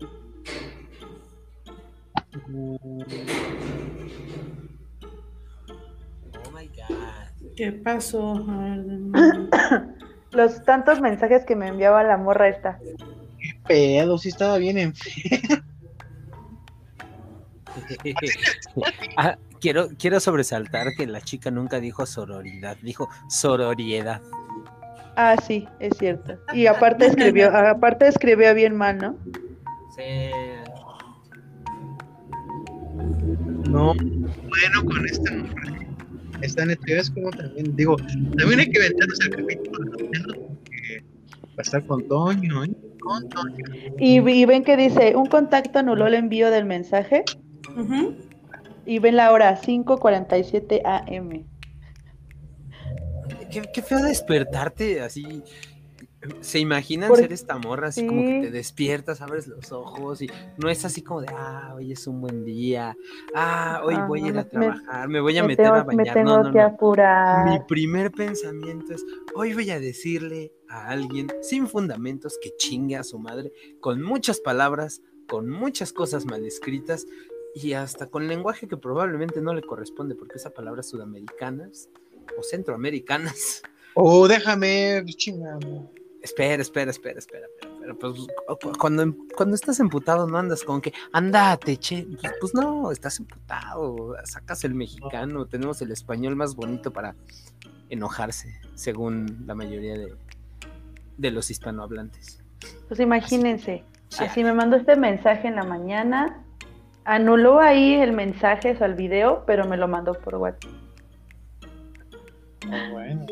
Oh my god. ¿Qué pasó? Los tantos mensajes que me enviaba la morra esta. Qué pedo, sí estaba bien enfermo. Ah, quiero, quiero sobresaltar que la chica nunca dijo sororidad, dijo sororiedad. Ah, sí, es cierto. Y aparte escribió, aparte escribió bien mal, ¿no? No, bueno, con esta morra. Esta neta, es como también, digo, también hay que vendernos el capítulo de Nintendo porque va a estar con Toño, ¿eh? Con Toño. Y, y ven que dice, un contacto anuló el envío del mensaje y ven la hora 5.47 am. Qué, qué feo despertarte así. ¿Se imaginan ser esta morra? Así como que te despiertas, abres los ojos y no es así como de, ah, hoy es un buen día, ah, hoy Ah, voy a ir me- a me- trabajar, me voy a me meter tengo, a me bañar. tengo No, no, que no. apurar. Mi primer pensamiento es, hoy voy a decirle a alguien sin fundamentos que chingue a su madre, con muchas palabras, con muchas cosas mal escritas y hasta con lenguaje que probablemente no le corresponde porque esa palabras sudamericanas o centroamericanas. Oh, déjame, chingada. Espera, espera, espera, espera, espera, pues, cu- cu- cuando, cuando estás emputado no andas con que, andate, che, pues, pues no, estás emputado, sacas el mexicano, tenemos el español más bonito para enojarse, según la mayoría de, de los hispanohablantes. Pues imagínense, así me mandó este mensaje en la mañana, anuló ahí el mensaje, o sea, el video, pero me lo mandó por WhatsApp. Ah, bueno.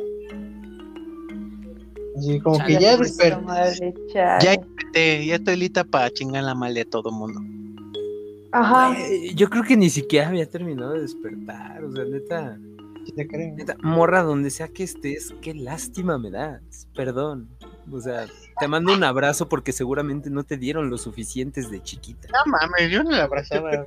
Así como Chale, que ya pobrecito, desperté, Madre, ya desperté, ya estoy lista para chingar la madre de todo mundo. Ajá. Yo creo que ni siquiera había terminado de despertar, o sea, neta, ¿Sí te creo? neta, morra, donde sea que estés, qué lástima me das, perdón. O sea, te mando un abrazo porque seguramente no te dieron lo suficientes de chiquita. No mames, yo no la abrazaba.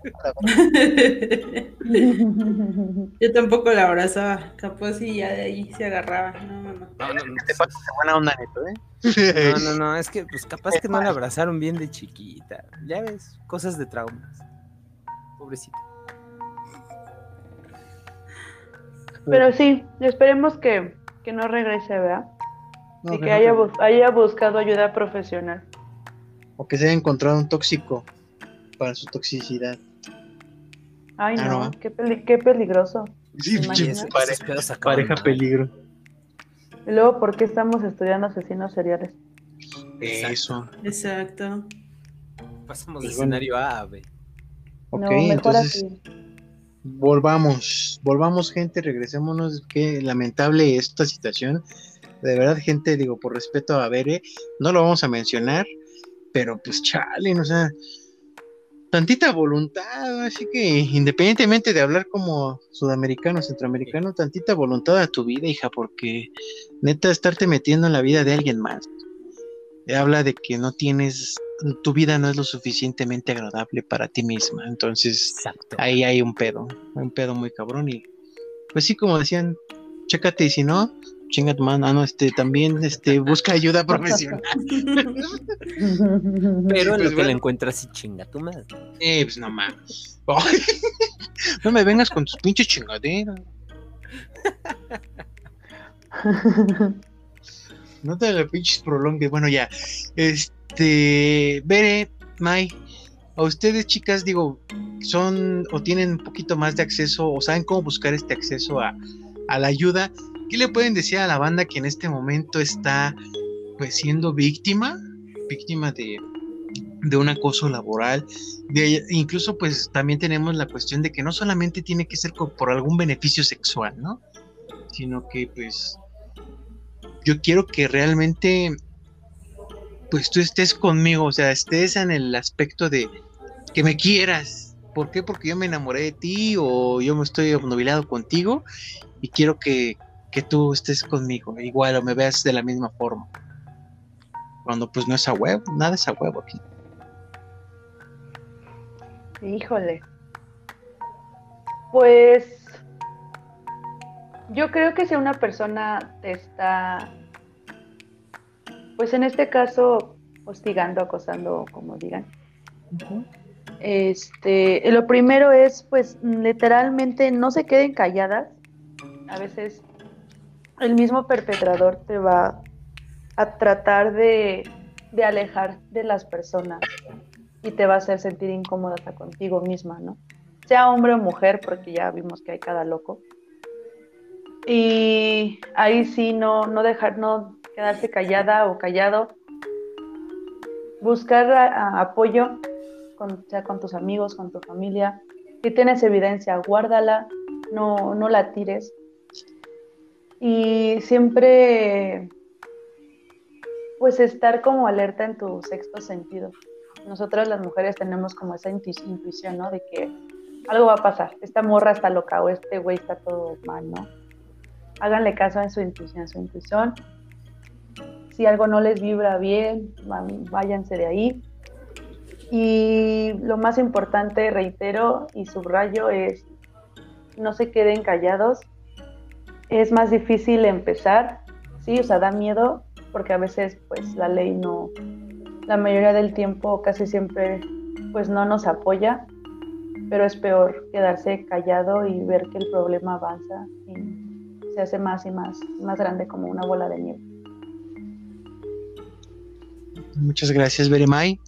Yo tampoco la abrazaba, capaz y ya de ahí se agarraba. No, no. No, no, no, Te pasas de buena onda, neto, ¿eh? no, no, no, es que pues capaz que no la abrazaron bien de chiquita. Ya ves, cosas de traumas. Pobrecita. Pero sí, esperemos que, que no regrese, ¿verdad? No, y que no, haya, bus- haya buscado ayuda profesional. O que se haya encontrado un tóxico para su toxicidad. Ay, Ah, no, no. Qué, peli- qué peligroso. Sí, pareja, peligro. Y luego, ¿por qué estamos estudiando asesinos seriales? Eso. Exacto. Pasamos Pues de bueno. escenario A a B. Ok, no, mejor entonces así. volvamos, volvamos gente, regresémonos. Qué lamentable esta situación. De verdad, gente, digo, por respeto a Bere, no lo vamos a mencionar, pero pues chale, o sea, tantita voluntad, así que independientemente de hablar como sudamericano, centroamericano, tantita voluntad a tu vida, hija, porque neta, estarte metiendo en la vida de alguien más, habla de que no tienes, tu vida no es lo suficientemente agradable para ti misma, entonces Exacto. ahí hay un pedo, un pedo muy cabrón y pues sí, como decían, chécate y si no, chinga tu mano, ah, no, este, también, este, busca ayuda profesional. Pero en Pues lo que bueno. la encuentras y chinga tu madre. Eh, pues no mames. No me vengas con tus pinches chingaderas. No te la pinches prolongues. Bueno, ya. Este. Bere, Mai. A ustedes, chicas, digo, son o tienen un poquito más de acceso o saben cómo buscar este acceso a, a la ayuda. ¿Qué le pueden decir a la banda que en este momento está pues siendo víctima? Víctima de, de un acoso laboral. Incluso pues también tenemos la cuestión de que no solamente tiene que ser por algún beneficio sexual, ¿no? Sino que pues yo quiero que realmente pues tú estés conmigo, o sea, estés en el aspecto de que me quieras. ¿Por qué? Porque yo me enamoré de ti o yo me estoy obnubilado contigo y quiero que, que tú estés conmigo, igual o me veas de la misma forma. Cuando pues no es a huevo, nada es a huevo aquí. Híjole. Pues yo creo que si una persona te está pues en este caso, hostigando, acosando, como digan. Este, lo primero es, pues, literalmente no se queden calladas. A veces el mismo perpetrador te va a tratar de, de alejar de las personas y te va a hacer sentir incómoda contigo misma, ¿no? Sea hombre o mujer, porque ya vimos que hay cada loco. Y ahí sí, no, no dejar, no quedarse callada o callado. Buscar apoyo, con, sea con tus amigos, con tu familia. Si tienes evidencia, guárdala, no, no la tires. Y siempre, pues estar como alerta en tu sexto sentido. Nosotras las mujeres tenemos como esa intu- intuición, ¿no? De que algo va a pasar. Esta morra está loca o este güey está todo mal, ¿no? Háganle caso a su intuición, a su intuición. Si algo no les vibra bien, váyanse de ahí. Y lo más importante, reitero y subrayo, es no se queden callados. Es más difícil empezar, sí, o sea, da miedo porque a veces pues la ley no, la mayoría del tiempo, casi siempre, pues no nos apoya, pero es peor quedarse callado y ver que el problema avanza y se hace más y más, más grande como una bola de nieve. Muchas gracias, Beremay.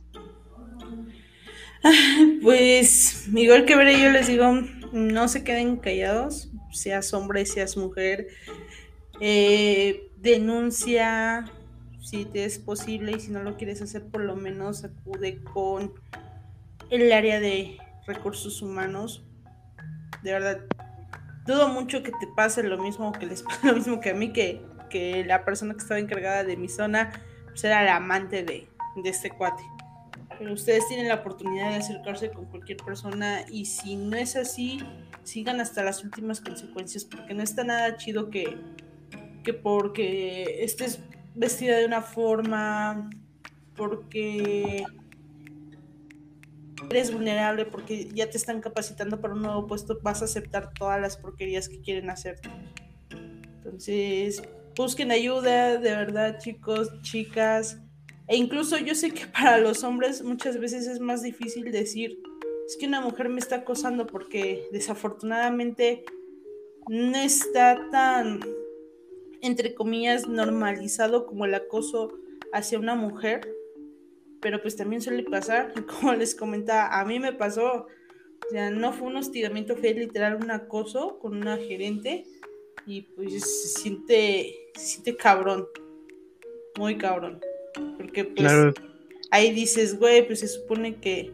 Pues, igual que veré, yo les digo, no se queden callados, seas hombre, seas mujer, eh, denuncia si te es posible y si no lo quieres hacer, por lo menos acude con el área de recursos humanos. De verdad, dudo mucho que te pase lo mismo que les lo mismo que a mí, que, que la persona que estaba encargada de mi zona pues, era la amante de, de este cuate pero ustedes tienen la oportunidad de acercarse con cualquier persona y si no es así, sigan hasta las últimas consecuencias, porque no está nada chido que, que porque estés vestida de una forma, porque eres vulnerable, porque ya te están capacitando para un nuevo puesto, vas a aceptar todas las porquerías que quieren hacer. Entonces, busquen ayuda, de verdad, chicos, chicas. E incluso yo sé que para los hombres muchas veces es más difícil decir, es que una mujer me está acosando porque desafortunadamente no está tan, entre comillas, normalizado como el acoso hacia una mujer. Pero pues también suele pasar, como les comentaba, a mí me pasó, o sea, no fue un hostigamiento, fue literal un acoso con una gerente y pues se siente, se siente cabrón, muy cabrón. Porque pues Claro, ahí dices, güey, pues se supone que,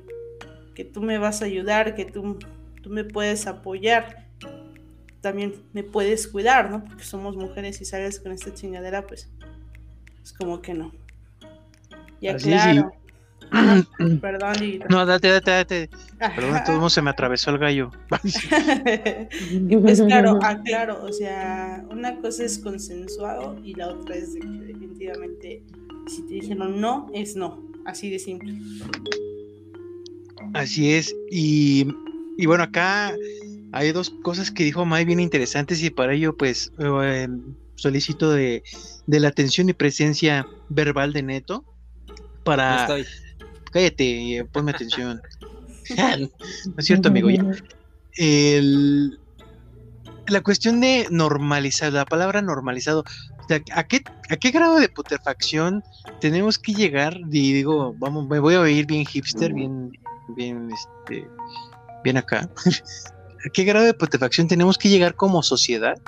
que tú me vas a ayudar, que tú, tú me puedes apoyar, también me puedes cuidar, ¿no? Porque somos mujeres y sales con esta chingadera, pues es como que no. Ya Así claro. Perdón, y... no, date, date, date. Perdón, modos se me atravesó el gallo. Es claro, ah, claro, o sea, una cosa es consensuado y la otra es de que definitivamente si te dijeron no, es no, así de simple. Así es. Y, y bueno, acá hay dos cosas que dijo May bien interesantes y para ello pues eh, solicito de, de la atención y presencia verbal de Neto para... Estoy. Cállate, eh, ponme atención. no es cierto, amigo. ya. El- la cuestión de normalizar, la palabra normalizado, ¿a qué, ¿a qué grado de putrefacción tenemos que llegar? Y digo, vamos, me voy a oír bien hipster, bien, bien, este, bien acá. ¿A qué grado de putrefacción tenemos que llegar como sociedad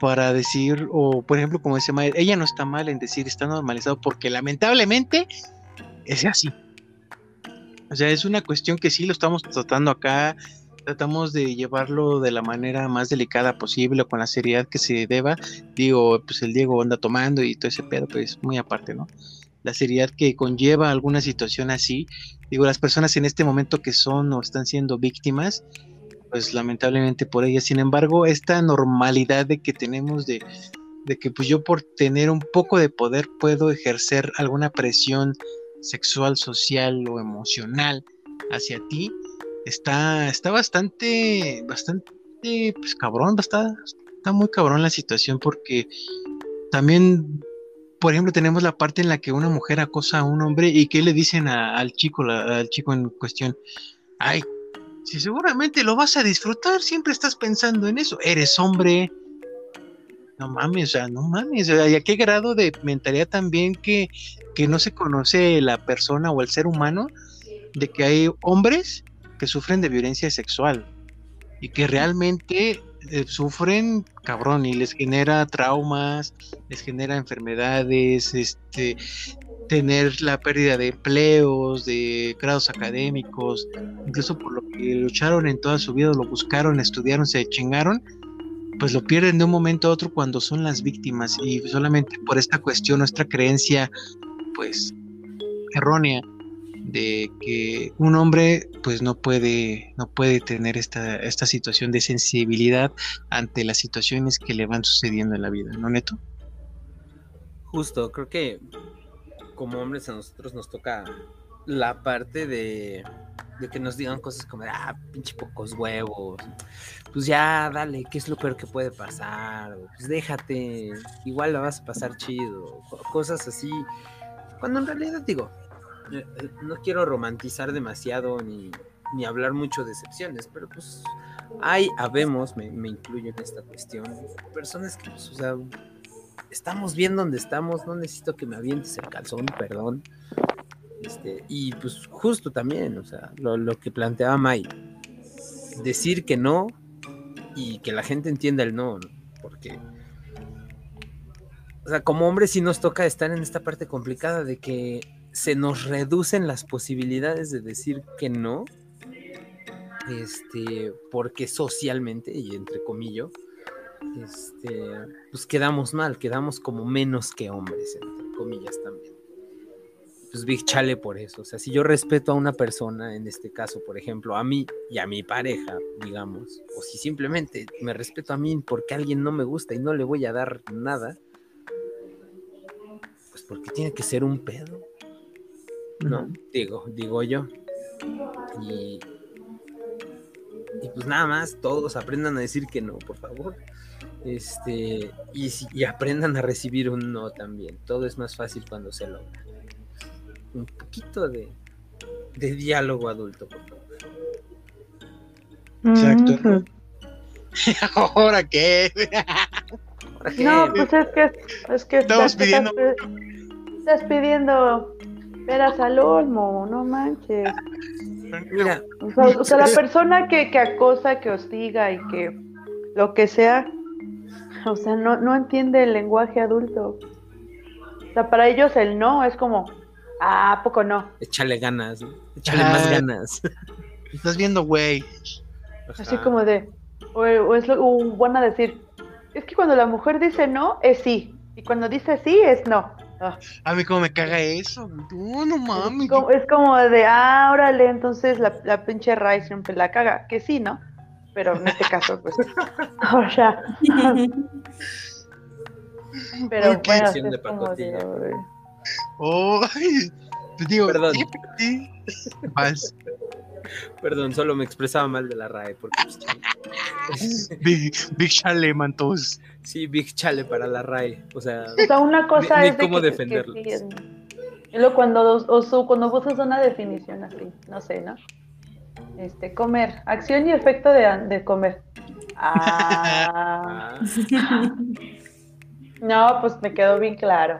para decir, o por ejemplo, como dice Mayer, ella no está mal en decir está normalizado porque lamentablemente es así. O sea, es una cuestión que sí lo estamos tratando acá, tratamos de llevarlo de la manera más delicada posible con la seriedad que se deba. Digo, pues el Diego anda tomando y todo ese pedo, pues muy aparte, ¿no? La seriedad que conlleva alguna situación así. Digo, las personas en este momento que son o están siendo víctimas, pues lamentablemente por ellas. Sin embargo, esta normalidad de que tenemos de, de que pues yo por tener un poco de poder puedo ejercer alguna presión sexual, social o emocional hacia ti, está, está bastante, bastante, pues cabrón, está, está muy cabrón la situación porque también por ejemplo, tenemos la parte en la que una mujer acosa a un hombre y que le dicen al chico, la- al chico en cuestión, ay, si seguramente lo vas a disfrutar, siempre estás pensando en eso, eres hombre. No mames, o sea, no mames, o sea, ¿y a qué grado de mentalidad también que, que no se conoce la persona o el ser humano de que hay hombres que sufren de violencia sexual y que realmente eh, sufren cabrón y les genera traumas, les genera enfermedades, este tener la pérdida de empleos, de grados académicos, incluso por lo que lucharon en toda su vida, lo buscaron, estudiaron, se chingaron, pues lo pierden de un momento a otro cuando son las víctimas y solamente por esta cuestión, nuestra creencia, pues errónea de que un hombre pues no puede no puede tener esta, esta situación de sensibilidad ante las situaciones que le van sucediendo en la vida, ¿no, Neto? Justo, creo que como hombres a nosotros nos toca la parte de, de que nos digan cosas como, ah, pinche pocos huevos, pues ya, dale, ¿qué es lo peor que puede pasar? Pues déjate, igual la vas a pasar chido, co- cosas así. Cuando en realidad digo, no quiero romantizar demasiado ni, ni hablar mucho de excepciones, pero pues hay, habemos, me, me incluyo en esta cuestión, personas que, pues, o sea, estamos bien donde estamos, no necesito que me avientes el calzón, perdón. Este, y pues justo también, o sea, lo, lo que planteaba Mai, decir que no y que la gente entienda el no, ¿no? porque, o sea, como hombres sí nos toca estar en esta parte complicada de que se nos reducen las posibilidades de decir que no, este, porque socialmente, y entre comillas, este, pues quedamos mal, quedamos como menos que hombres, entre comillas también. Pues big chale por eso. O sea, si yo respeto a una persona, en este caso, por ejemplo, a mí y a mi pareja, digamos, o si simplemente me respeto a mí porque alguien no me gusta y no le voy a dar nada, pues porque tiene que ser un pedo. No, digo, digo yo. Y, y pues nada más, todos aprendan a decir que no, por favor. Este, y, si- y aprendan a recibir un no también. Todo es más fácil cuando se logra. Un poquito de, de diálogo adulto, por favor. Exacto. ¿Ahora qué? ¿Ahora qué? No, pues es que es que Estamos estás, pidiendo estás pidiendo peras al olmo, no manches. Mira, O sea, o sea, la persona que, que acosa, que hostiga y que lo que sea, o sea, no, no entiende el lenguaje adulto. O sea, para ellos el no es como, ah, ¿a poco no? échale ganas, ¿no? échale más ganas. Estás viendo, güey. Así como de, o, o es lo, o van a decir, es que cuando la mujer dice no, es sí, y cuando dice sí, es no. Ah, A mí cómo me caga eso. No, no mames. es, como, es como de, ah, órale, entonces la, la pinche Ray siempre la caga, que sí, ¿no? Pero en este caso, pues, o sea, pero Ok. bueno, Acción de es como de, Oh, digo, Perdón. sí, sí. Perdón, solo me expresaba mal de la RAE. Porque, pues. Big, Big Chale, mantos. sí, big chale para la RAE. O sea, O sea, una cosa Ni- ni es de cómo que- que sí, luego cuando, o su- cuando buscas una definición así, no sé, ¿no? Este, comer, acción y efecto de, de comer. Ah, ah, no, pues me quedó bien claro.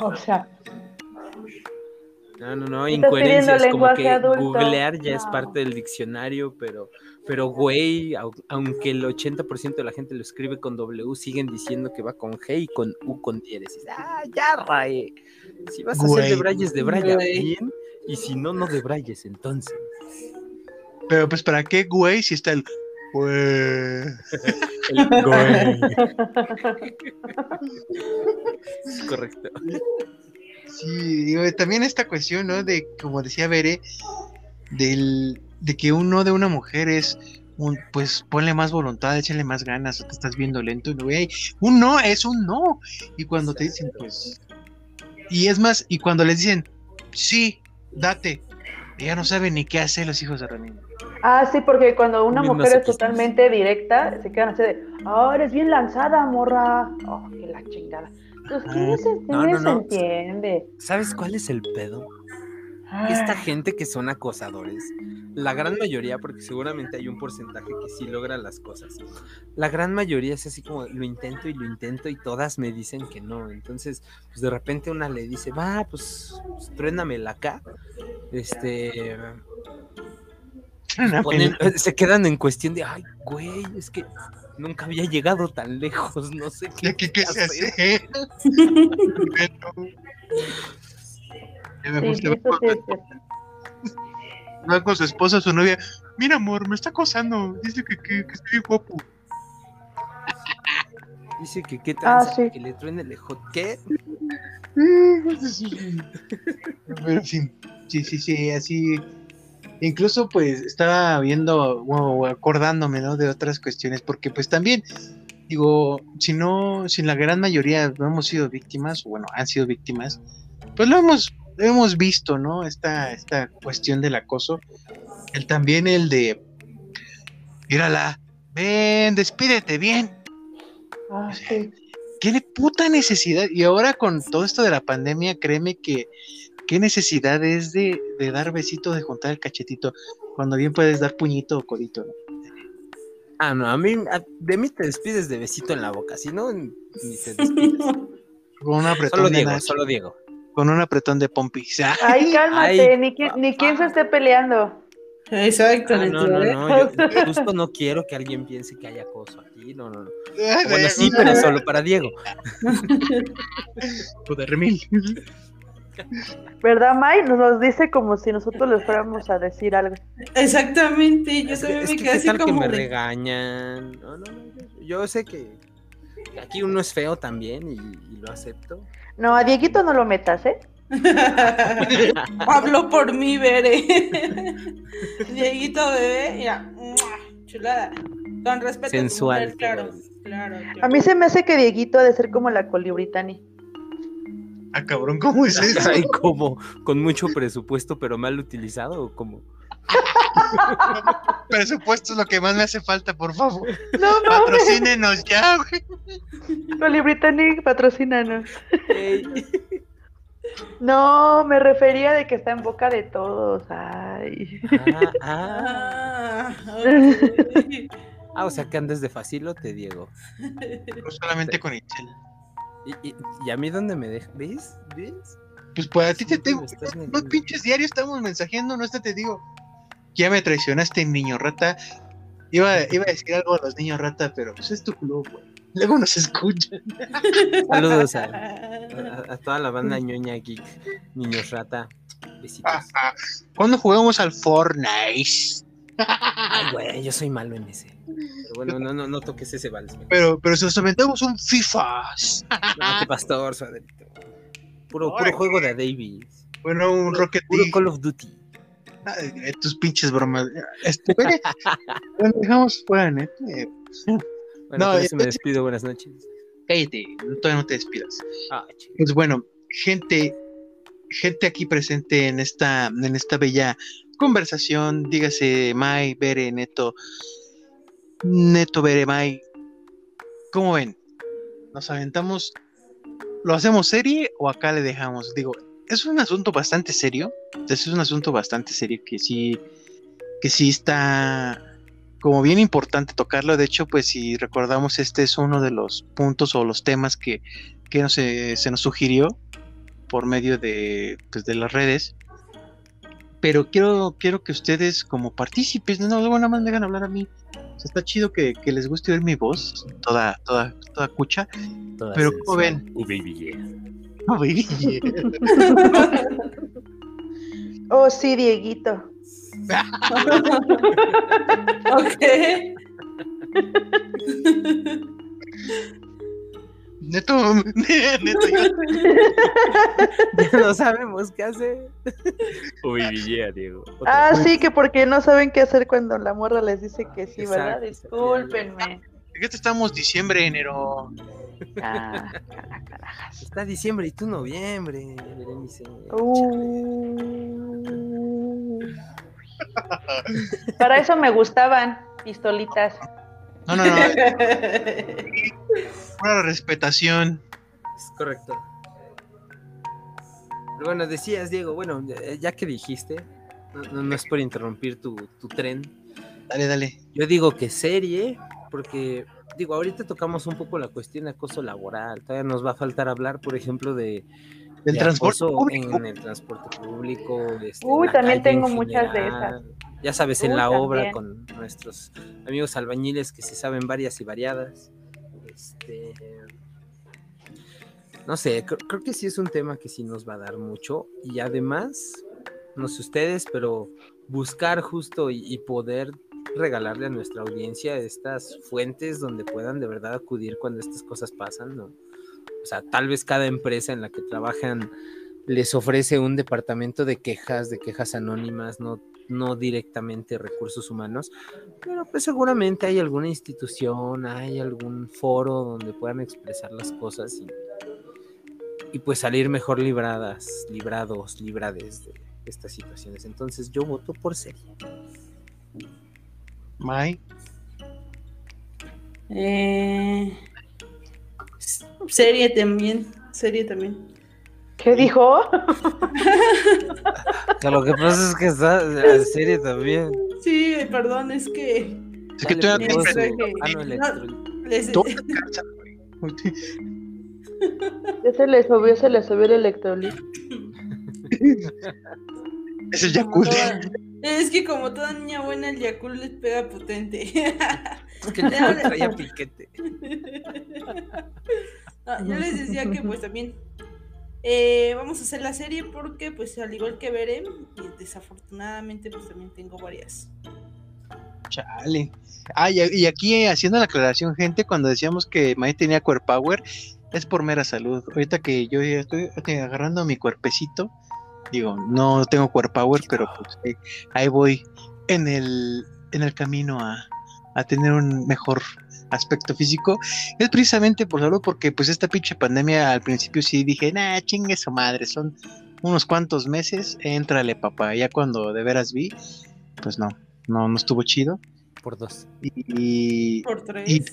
O sea, no, no, no, incoherencias. Como que adulto. googlear ya es parte del diccionario, pero, pero güey, au- aunque el 80% de la gente lo escribe con W, siguen diciendo que va con G y con U con diéresis. Ah, ya, RAE. Si vas a hacer de Brayes, de Braya bien, y si no, no de Brayes, entonces. Pero pues, ¿para qué, güey? Si está el. Güey. El güey. Correcto. Sí, digo, también esta cuestión, ¿no? De, como decía Bere, del, de que un no de una mujer es un, pues ponle más voluntad, échale más ganas, o te estás viendo lento, y güey, un no es un no. Y cuando te dicen, pues, y es más, y cuando les dicen, sí, date, ya no saben ni qué hacer los hijos de Ramírez. ah, sí, porque cuando una Bien mujer es totalmente directa, se quedan así de, oh, eres bien lanzada, morra. Oh, que la chingada. Ah, no, no, se no. Entiende. ¿Sabes cuál es el pedo? Esta gente que son acosadores, la gran mayoría, porque seguramente hay un porcentaje que sí logra las cosas. La gran mayoría es así como lo intento y lo intento y todas me dicen que no. Entonces, pues de repente una le dice, va, pues, pues truénamela acá. Este. ponen- se quedan en cuestión de, ay, güey, es que nunca había llegado tan lejos, no sé qué. ¿Qué, qué, se hacer". hace? Ya me sí, gusta, va eso con- sí es cierto. va con su esposa, su novia. Mira, amor, me está acosando. Dice que, que, que estoy guapo. Dice que qué Ah, sí. que le truene el ejo. ¿Qué? Pero en fin, sí, sí, sí, así. Incluso pues estaba viendo o acordándome, ¿no? De otras cuestiones, porque pues también, digo, si no, si la gran mayoría no hemos sido víctimas, o bueno, han sido víctimas, pues lo hemos, lo hemos visto, ¿no? Esta, esta cuestión del acoso. El también el de, mírala, ven, despídete bien. Ah, sí. ¿Qué de puta necesidad? Y ahora con todo esto de la pandemia, créeme que qué necesidad es de, de dar besito, de juntar el cachetito, cuando bien puedes dar puñito o codito. ¿no? Ah, no, a mí, a- de mí te despides de besito en la boca, si no, ni te despides. Con un apretón Solo Diego, solo Diego. con un apretón de pompis. Ah, Ay, cálmate, Ay, ni, qui- ni quién se esté peleando. Exacto. Ah, no, no, no, yo justo no quiero que alguien piense que hay acoso aquí, no, no, no. Bueno, sí, pero solo para Diego. Joder, remil. ¿Verdad, May? Nos los dice como si nosotros les fuéramos a decir algo. Exactamente. Yo Es que, también es me que quedé así tal que como me de- regañan. No, no, no, yo- yo sé que que aquí uno es feo también y, y lo acepto. No, a Dieguito no lo metas, ¿eh? Hablo por mí, Bere. Dieguito bebé, mira, chulada. Con respeto. a Sensual, mujer, claro, claro, A mí se me hace que Dieguito ha de ser como la colibritani. Ah, cabrón, ¿cómo es eso? Ay, como con mucho presupuesto, pero mal utilizado, o como. Presupuesto es lo que más me hace falta, por favor. No. Patrocínenos ya, güey. Colibritani, patrocínanos. No, me refería de que está en boca de todos. Ay. Ah, ah. Ah. Ah, o sea que andes de facilote, Diego. No solamente con Itzel. ¿Y, y, y a mí dónde me dejas? ¿Ves? ¿Ves? Pues pues a ti te tengo. negando. pinches diarios estamos mensajeando, no este te digo. Ya me traicionaste, niño rata. Iba, iba a decir algo a los niños rata, pero pues es tu club, güey. Luego nos escuchan. Saludos a, a- a toda la banda ñoña geek, niños rata. Besitos. Ajá. ¿Cuándo jugamos al Fortnite? Ay, güey, yo soy malo en ese. Pero bueno, no, no, no toques ese vals. Pero, pero si nos aventamos un FIFA. No, qué pastor, suaderito. Puro, juego de Davis. Bueno, un Rocket Puro League. Call of Duty. Tus pinches bromas. Este, bueno, dejamos fuera, eh, Bueno, No, eso me eh, despido. Buenas noches. Cállate, todavía no te despidas. Ah. Pues bueno, gente, gente aquí presente en esta, en esta bella conversación, dígase Mai, Bere, Neto, Neto, Bere, Mai. ¿Cómo ven? ¿Nos aventamos? ¿Lo hacemos serie o acá le dejamos? Digo, es un asunto bastante serio. Es un asunto bastante serio que sí, que sí está como bien importante tocarlo. De hecho, pues si recordamos, este es uno de los puntos o los temas que, que no se, se nos sugirió por medio de, pues, de las redes. Pero quiero, quiero que ustedes como partícipes, no, luego nada más me dejan hablar a mí. Sea, está chido que, que les guste oír mi voz, toda, toda, toda cucha. Toda Pero. ¿cómo ven? Oh, baby, yeah. No, baby. Oh, sí, Dieguito. ok. Neto, Ya no sabemos qué hacer. Yeah, Diego. Otra Ah, vez. sí, que porque no saben qué hacer cuando la morra les dice que sí, ¿verdad? Exacto, Discúlpenme. Fíjate, estamos diciembre, enero. Ah, carajas. Está diciembre y tú noviembre, Berenice. Uh. Para eso me gustaban pistolitas. No, no, no, una respetación. Es correcto. Pero bueno, decías, Diego, bueno, ya- que dijiste, no, no- no es por interrumpir tu, tu tren. Dale, dale. Yo digo que serie, porque, digo, ahorita tocamos un poco la cuestión de acoso laboral. Todavía nos va a faltar hablar, por ejemplo, de, Del de transporte público. en el transporte público. este, Uy, también tengo muchas de general. Ya sabes, en la obra con nuestros amigos albañiles que se saben varias y variadas. Este, no sé, cre- creo, que sí es un tema que sí nos va a dar mucho. Y además, no sé ustedes, pero buscar justo y, y poder regalarle a nuestra audiencia estas fuentes donde puedan de verdad acudir cuando estas cosas pasan, ¿no? O sea, tal vez cada empresa en la que trabajan les ofrece un departamento de quejas, de quejas anónimas, no, no directamente recursos humanos, pero pues seguramente hay alguna institución, hay algún foro donde puedan expresar las cosas y, y pues salir mejor libradas, librados, librades de estas situaciones. Entonces yo voto por serie. May. Eh, serie también, serie también. ¿Qué dijo? lo que pasa es que está en serie también. Sí, perdón, es que Es que tú que- Ah, no, te. Ya se le subió, se le subió el electrolito. Ese es Yakult. toda- es que como toda niña buena, el Yakult les pega potente. Es que el traía piquete. No, yo les decía que pues también eh, vamos a hacer la serie porque pues al igual que veré, desafortunadamente pues también tengo varias. Chale. Ah, y, aquí eh, haciendo la aclaración, gente, cuando decíamos que May tenía core power, es por mera salud. Ahorita que yo ya estoy eh, agarrando mi cuerpecito, digo, no tengo core power, pero pues eh, ahí voy en el, en el camino a, a tener un mejor aspecto físico. Es precisamente por salud, porque pues esta pinche pandemia al principio sí dije, nah, chingue su madre, son unos cuantos meses, éntrale papá. Ya cuando de veras vi, pues no, no, no estuvo chido. Por dos. Y, Por tres. y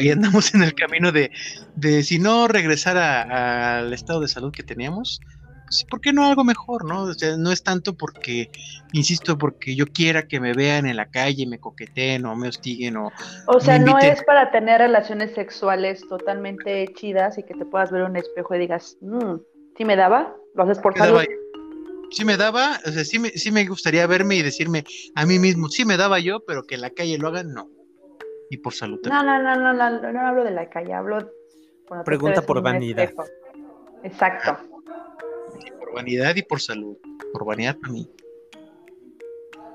ahí andamos en el camino de, de si no regresar a- al estado de salud que teníamos, pues, ¿por qué no algo mejor, no? O sea, no es tanto porque, insisto, porque yo quiera que me vean en la calle, me coqueteen o me hostiguen o... O sea, Me no es para tener relaciones sexuales totalmente chidas y que te puedas ver en un espejo y digas, "Mm, ¿sí me daba? ¿Lo haces por ¿qué salud? Sí me daba, o sea, sí me, sí me gustaría verme y decirme a mí mismo, sí me daba yo, pero que en la calle lo hagan, no. Y por salud. No, no, no, no, no, no, no hablo de la calle, hablo... Pregunta por vanidad. espejo. Exacto. Por vanidad y por salud. Por vanidad para mí.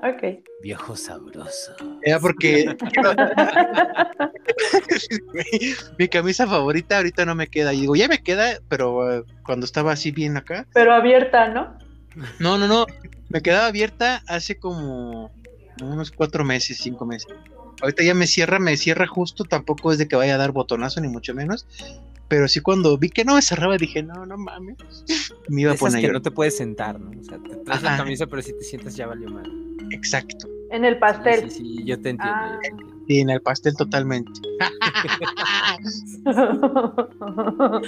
Ok. Viejo sabroso. Ya porque mi camisa favorita ahorita no me queda. Y digo, ya me queda, pero eh, cuando estaba así bien acá. Pero abierta, ¿no? No, no, no. Me quedaba abierta hace como unos cuatro meses, cinco meses. Ahorita ya me cierra, me cierra justo. Tampoco es de que vaya a dar botonazo, ni mucho menos. Pero sí cuando vi que no me cerraba, dije, no, no mames. Me iba a poner a que no te puedes sentar, ¿no? O sea, te traes la camisa, pero si te sientas ya valió mal. Exacto. En el pastel. Sí, sí, sí, yo te entiendo. Ah. yo te entiendo. Y en el pastel totalmente.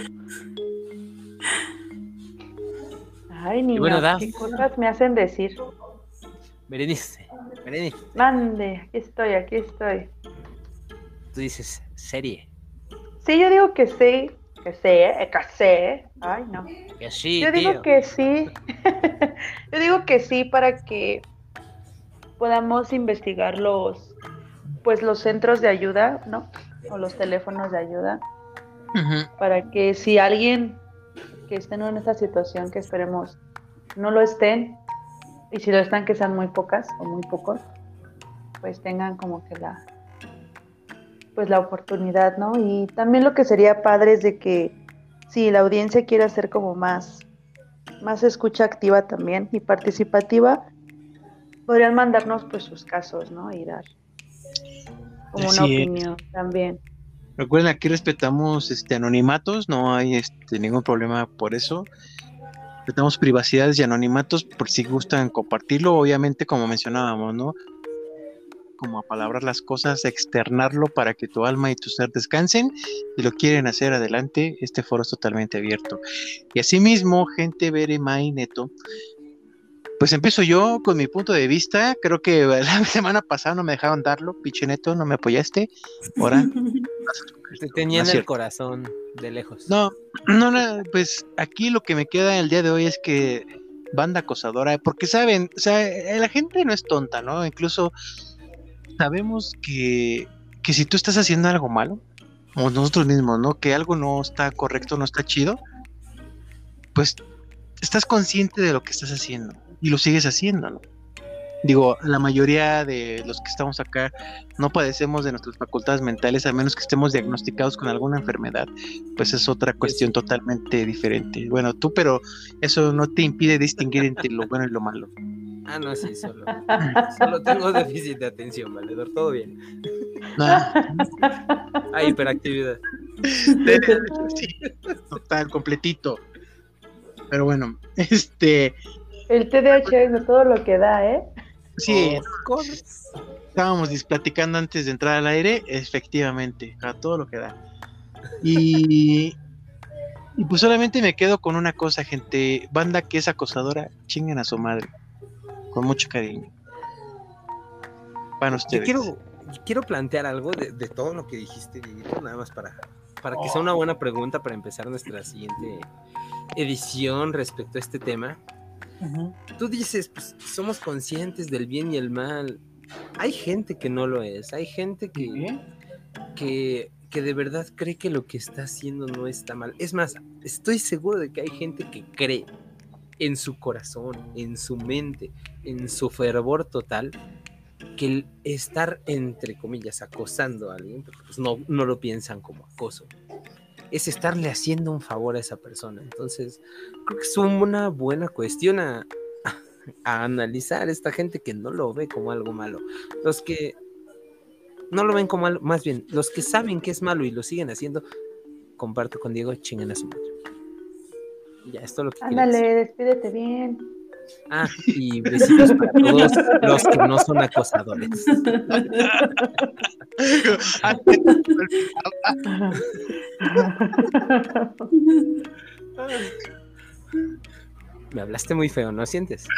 Ay, niño, bueno, qué cosas me hacen decir. Berenice, Berenice, Mande, aquí estoy, aquí estoy. tú dices serie. Sí, yo digo que sí, que sí, eh, que sí. Ay, no. Que sí, Yo digo tío. que sí. yo digo que sí para que podamos investigar los pues los centros de ayuda, ¿no? O los teléfonos de ayuda para que si alguien que estén en esta situación que esperemos no lo estén y si lo están que sean muy pocas o muy pocos, pues tengan como que la pues la oportunidad, ¿no? Y también lo que sería padre es de que si la audiencia quiere hacer como más más escucha activa también y participativa, podrían mandarnos pues sus casos, ¿no? Y dar como una es. opinión también. Recuerden, aquí respetamos este anonimatos, no hay este ningún problema por eso. Respetamos privacidades y anonimatos por si gustan compartirlo, obviamente como mencionábamos, ¿no? como apalabrar las cosas, externarlo para que tu alma y tu ser descansen y lo quieren hacer adelante, este foro es totalmente abierto. Y asimismo, gente Bere Mai Neto, pues empiezo yo con mi punto de vista. Creo que la semana pasada no me dejaron darlo, pinche Neto, no me apoyaste. Ahora, Te tenía No en el corazón de lejos. no, no, no, pues aquí lo que me queda el día de hoy es que banda acosadora, porque saben, o sea, eh, la gente no es tonta, ¿no? Incluso sabemos que, que si tú estás haciendo algo malo, o nosotros mismos, ¿no? Que algo no está correcto, no está chido, pues estás consciente de lo que estás haciendo y lo sigues haciendo, ¿no? Digo, la mayoría de los que estamos acá no padecemos de nuestras facultades mentales a menos que estemos diagnosticados con alguna enfermedad, pues es otra cuestión totalmente diferente. Bueno, tú, pero eso no te impide distinguir entre lo bueno y lo malo. Ah, no, sí, solo. Solo tengo déficit de atención, valedor. Todo bien. No, Ah, hiperactividad. sí, total, completito. Pero bueno, este, El TDAH es de todo lo que da, ¿eh? sí, Oh, estábamos platicando antes de entrar al aire, efectivamente, a todo lo que da. Y, y pues solamente me quedo con una cosa, gente. Banda que es acosadora, chinguen a su madre. Con mucho cariño. Para Yo ustedes. quiero, quiero plantear algo de, de todo lo que dijiste, Dieguito, nada más para, para que sea una buena pregunta para empezar nuestra siguiente edición respecto a este tema. Tú dices, pues somos conscientes del bien y el mal. Hay gente que no lo es, hay gente que, que, que de verdad cree que lo que está haciendo no está mal. Es más, estoy seguro de que hay gente que cree en su corazón, en su mente, en su fervor total, que el estar, entre comillas, acosando a alguien, porque pues no, no lo piensan como acoso, es estarle haciendo un favor a esa persona. Entonces, creo que es una buena cuestión a, a analizar esta gente que no lo ve como algo malo. Los que no lo ven como algo, más bien, los que saben que es malo y lo siguen haciendo, comparto con Diego, chingan a su madre. Ya, esto es lo que. Ándale, despídete bien. Ah, y besitos para todos los que no son acosadores. Me hablaste muy feo, ¿no sientes?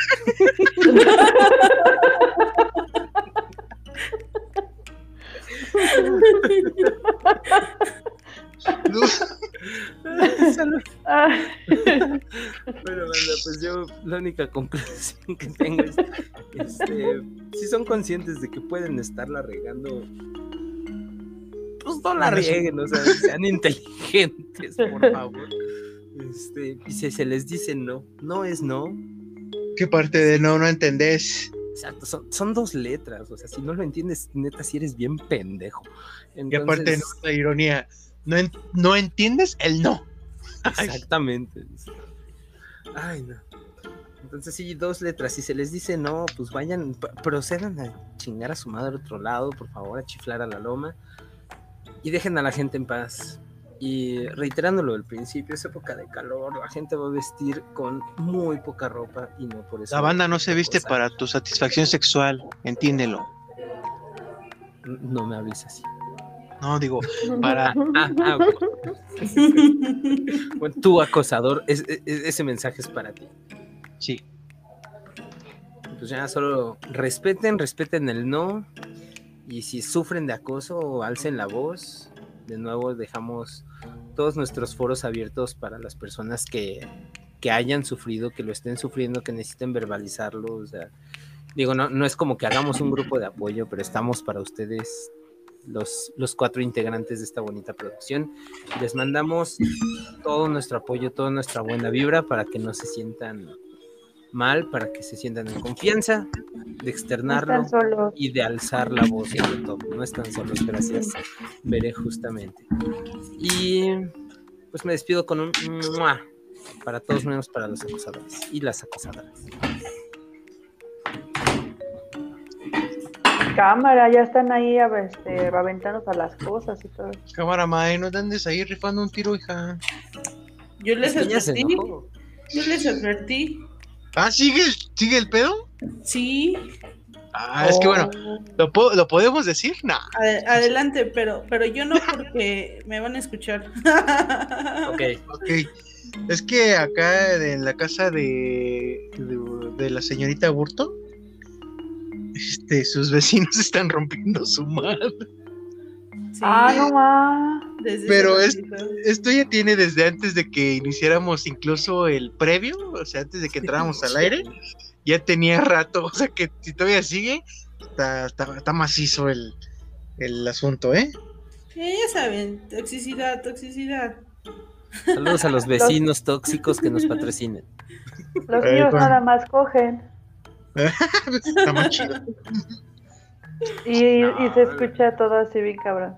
Ah, Bueno, banda, pues yo la única conclusión que tengo es, este, si son conscientes de que pueden estarla regando, pues no la rieguen, o sea, sean inteligentes, por favor. Este, y si se les dice no, no es no. ¿Qué parte de no no entendés? Exacto, son, son dos letras, o sea, si no lo entiendes, neta, si eres bien pendejo. Y aparte, Entonces, no, la ironía. No, no entiendes el no. Exactamente. Ay, no. Entonces, sí, dos letras. Si se les dice no, pues vayan, procedan a chingar a su madre a otro lado, por favor, a chiflar a la loma. Y dejen a la gente en paz. Y reiterándolo del principio, es época de calor, la gente va a vestir con muy poca ropa y no por eso. La banda no se viste cosa. para tu satisfacción sexual, entiéndelo. No me hables así. No, digo, para. Ah, ah, bueno. Bueno, tú, acosador, es- es- ese mensaje es para ti. Sí. Pues ya solo respeten, respeten el no. Y si sufren de acoso, alcen la voz. De nuevo, dejamos todos nuestros foros abiertos para las personas que, que hayan sufrido, que lo estén sufriendo, que necesiten verbalizarlo. O sea, digo, no, no es como que hagamos un grupo de apoyo, pero estamos para ustedes, los, los cuatro integrantes de esta bonita producción. Les mandamos todo nuestro apoyo, toda nuestra buena vibra para que no se sientan mal, para que se sientan en confianza de externarlo y de alzar la voz sobre todo. No están solos, gracias. Veré justamente. Y pues me despido con un para todos menos para los acosadores y las acosadoras. Cámara, ya están ahí a- este, aventándose a las cosas y todo. Cámara, mae, no te andes ahí rifando un tiro, hija. Yo les advertí. Yo les advertí. Ah, ¿sigue, el- ¿sigue el pedo? Sí. Ah, es que bueno. ¿lo, po- ¿lo podemos decir? No. Adelante, pero, pero yo no porque me van a escuchar. Ok. Ok. Es que acá en la casa de, de, de la señorita Burto, este, sus vecinos están rompiendo su madre. Sí, Ah, no más. Pero es-. Esto ya tiene desde antes de que iniciáramos incluso el previo, o sea, antes de que entráramos al aire, ya tenía rato, o sea que si todavía sigue, está, está, está macizo el, el asunto, ¿eh? Sí, ya saben, toxicidad, toxicidad. Saludos a los vecinos tóxicos que nos patrocinen. Los van. nada más cogen. Está más chido. Y, No, y se escucha todo así bien cabrón.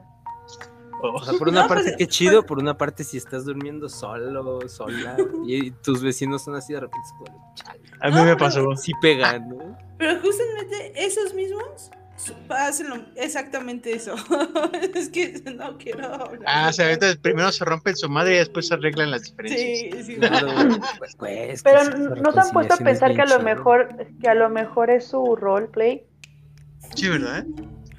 O sea, por una No, parte pues, qué chido, por una parte si estás durmiendo solo, sola, y tus vecinos son así de repente, chale, A mí No, me pero- pasó. sí pegan, ¿no? Pero justamente esos mismos su- hacen lo- exactamente eso. es que no quiero hablar. Ah, o sea, más. entonces primero se rompen su madre y después se arreglan las diferencias. Sí, sí. Claro, pues, pues, Pero no se han puesto a pensar que a lo mejor, que a lo mejor es su roleplay. Sí, ¿verdad?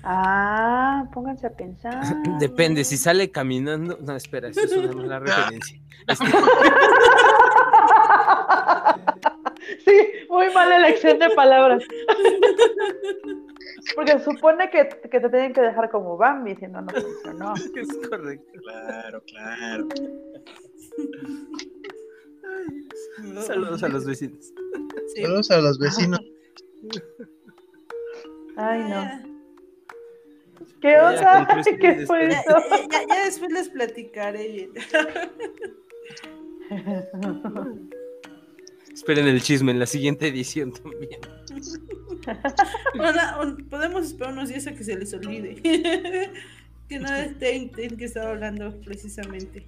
Ah, pónganse a pensar. Depende, si sale caminando. No, espera, eso es una mala referencia. Este, Sí, muy mala elección de palabras. Porque supone que, que te tienen que dejar como Bambi, si no, no funcionó. es correcto. Claro, claro. Saludos a los vecinos. Sí. Saludos a los vecinos. Ay, no. Ah, ¿Qué Ya, onda? ¿Qué fue Ya, eso? ya- ya- ya después les platicaré bien. Esperen el chisme en la siguiente edición también. Bueno, un- podemos esperar unos días a que se les olvide. que no estén en que estaba hablando precisamente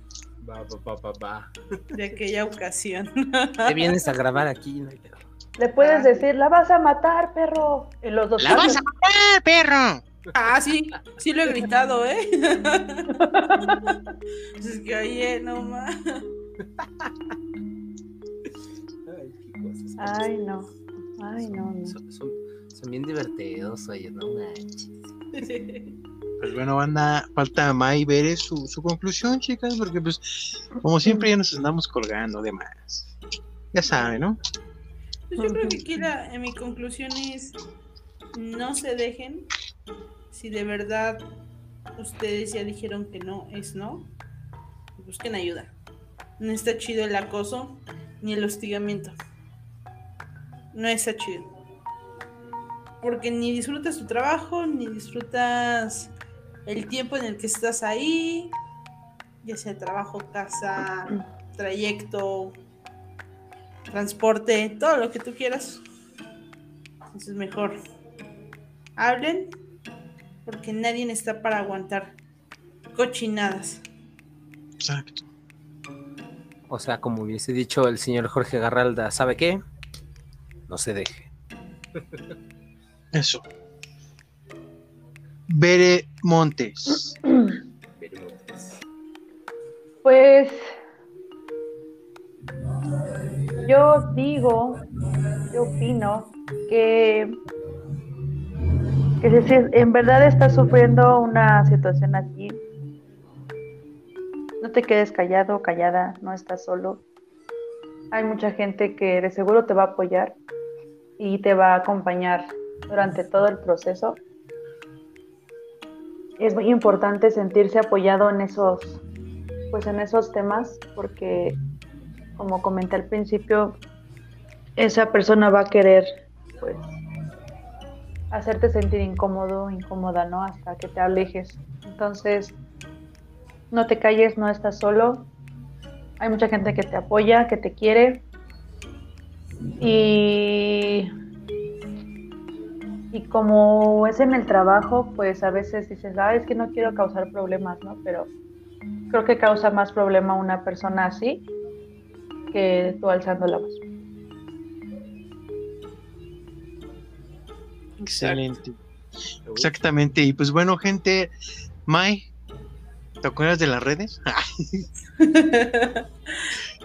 Va, va, va, va, va. de aquella ocasión. Te vienes a grabar aquí, no hay pedo. Le puedes decir, la vas a matar, perro. Y los dos. ¡La vas a matar, perro! Ah, sí, sí lo he gritado, ¿eh? es que oye, no más. Ay, qué cosas. Ay, no. Ay, no, no. Son, son- son bien divertidos, oye, no manches. Pues bueno, banda, falta May ver su, su conclusión, chicas, porque pues, como siempre, ya nos andamos colgando de más. Ya saben, ¿no? Pues yo creo que aquí la, en mi conclusión es no se dejen. Si de verdad ustedes ya dijeron que no es no, busquen ayuda. No está chido el acoso ni el hostigamiento. No está chido. Porque ni disfrutas tu trabajo, ni disfrutas el tiempo en el que estás ahí, ya sea trabajo, casa, trayecto, transporte, todo lo que tú quieras. Entonces mejor hablen porque nadie está para aguantar cochinadas. Exacto. O sea, como hubiese dicho el señor Jorge Garralda, ¿sabe qué? No se deje. Eso. Bere Montes. Pues yo digo, yo opino que, que si si en verdad estás sufriendo una situación así, no te quedes callado, callada, no estás solo. Hay mucha gente que de seguro te va a apoyar y te va a acompañar durante todo el proceso. Es muy importante sentirse apoyado en esos pues en esos temas porque como comenté al principio esa persona va a querer pues hacerte sentir incómodo incómoda no hasta que te alejes. Entonces no te calles no estás solo. Hay mucha gente que te apoya que te quiere y y como es en el trabajo pues a veces dices ah es que no quiero causar problemas no pero creo que causa más problema una persona así que tú alzando la voz. Excelente. Exactamente. Y pues bueno, gente, May, ¿te acuerdas de las redes?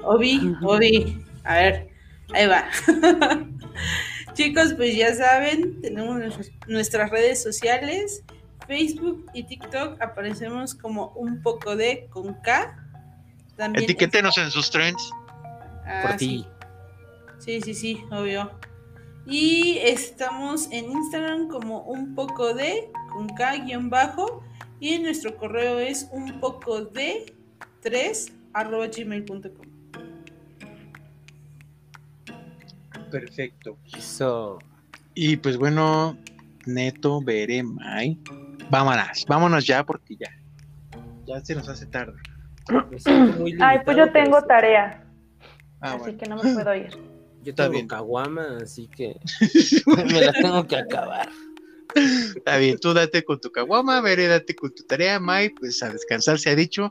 Obi, Obi, a ver, ahí va. Chicos, pues ya saben, tenemos nuestras- redes sociales, Facebook y TikTok, aparecemos como un poco de con K. También Etiquétenos en sus trends. Ah, Por sí. ti. Sí, sí, sí, obvio. Y estamos en Instagram como un poco de con K guion bajo. Y nuestro correo es un poco de 3 arroba gmail.com. Perfecto. Eso. Y pues bueno, Neto, Bere, May. Vámonos, vámonos ya porque ya. Ya se nos hace tarde. muy Ay, pues yo tengo tarea, Ah, así bueno. que no me puedo ir. Yo Está tengo bien. caguama, así que me la tengo que acabar. Está bien, tú date con tu caguama, Bere, date con tu tarea, May, pues a descansar se ha dicho.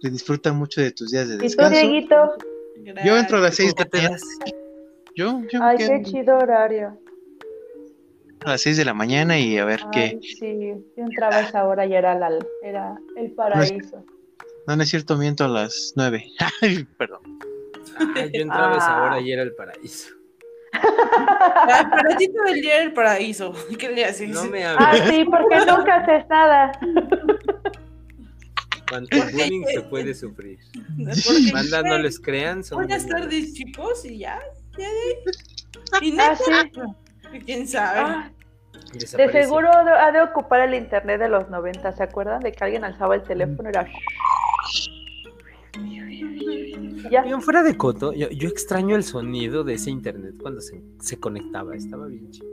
Que disfruta mucho de tus días de ¿Y tú, descanso. Dieguito? Yo entro a las seis ¿Con de la te? Yo, yo me Ay, quedo qué chido horario. a las 6 de la mañana y a ver qué. Sí, yo entraba a esa hora y era, la, era el paraíso. No, no es cierto, miento a las 9. Ay, perdón. Ay, yo entraba a esa Ah. hora y era el paraíso. Ay, para ti todo el día era el paraíso. ¿Qué le haces? No me Ah, hables. sí, porque nunca haces nada. Bullying se puede sufrir. Porque, Banda, no les crean. Son Buenas tardes, chicos, y ya. Ya de ahí. Y Ah, neta, sí. quién sabe. Ah, de seguro ha de- ocupar el internet de los 90. ¿Se acuerdan de que alguien alzaba el teléfono? Era. Y Ya. Oigan, fuera de coto, yo, yo extraño el sonido de ese internet cuando se, se conectaba. Estaba bien chido.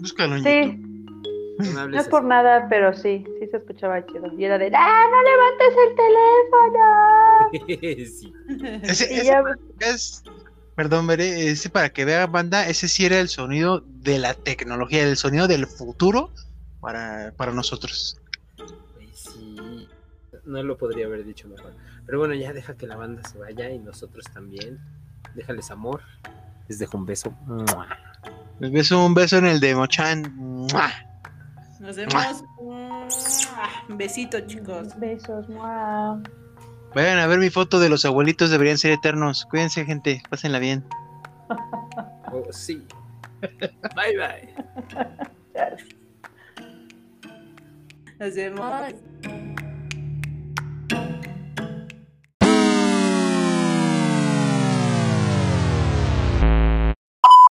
Búscalo en Sí. No es por así. nada, pero sí, sí se escuchaba chido. Y era de, ¡ah, no levantes el teléfono! sí. Ese, Y ese ya, es, perdón, Bere, ese para que vea banda, ese sí era el sonido de la tecnología, el sonido del futuro para, para nosotros. Sí. No lo podría haber dicho mejor. Pero bueno, ya deja que la banda se vaya y nosotros también. Déjales amor. Les dejo un beso. Les beso un beso en el de Mochan. Nos vemos. Un besito, chicos. besos, mua. Vayan a ver mi foto de los abuelitos, deberían ser eternos. Cuídense, gente, pásenla bien. Oh, sí. Bye bye. Nos vemos.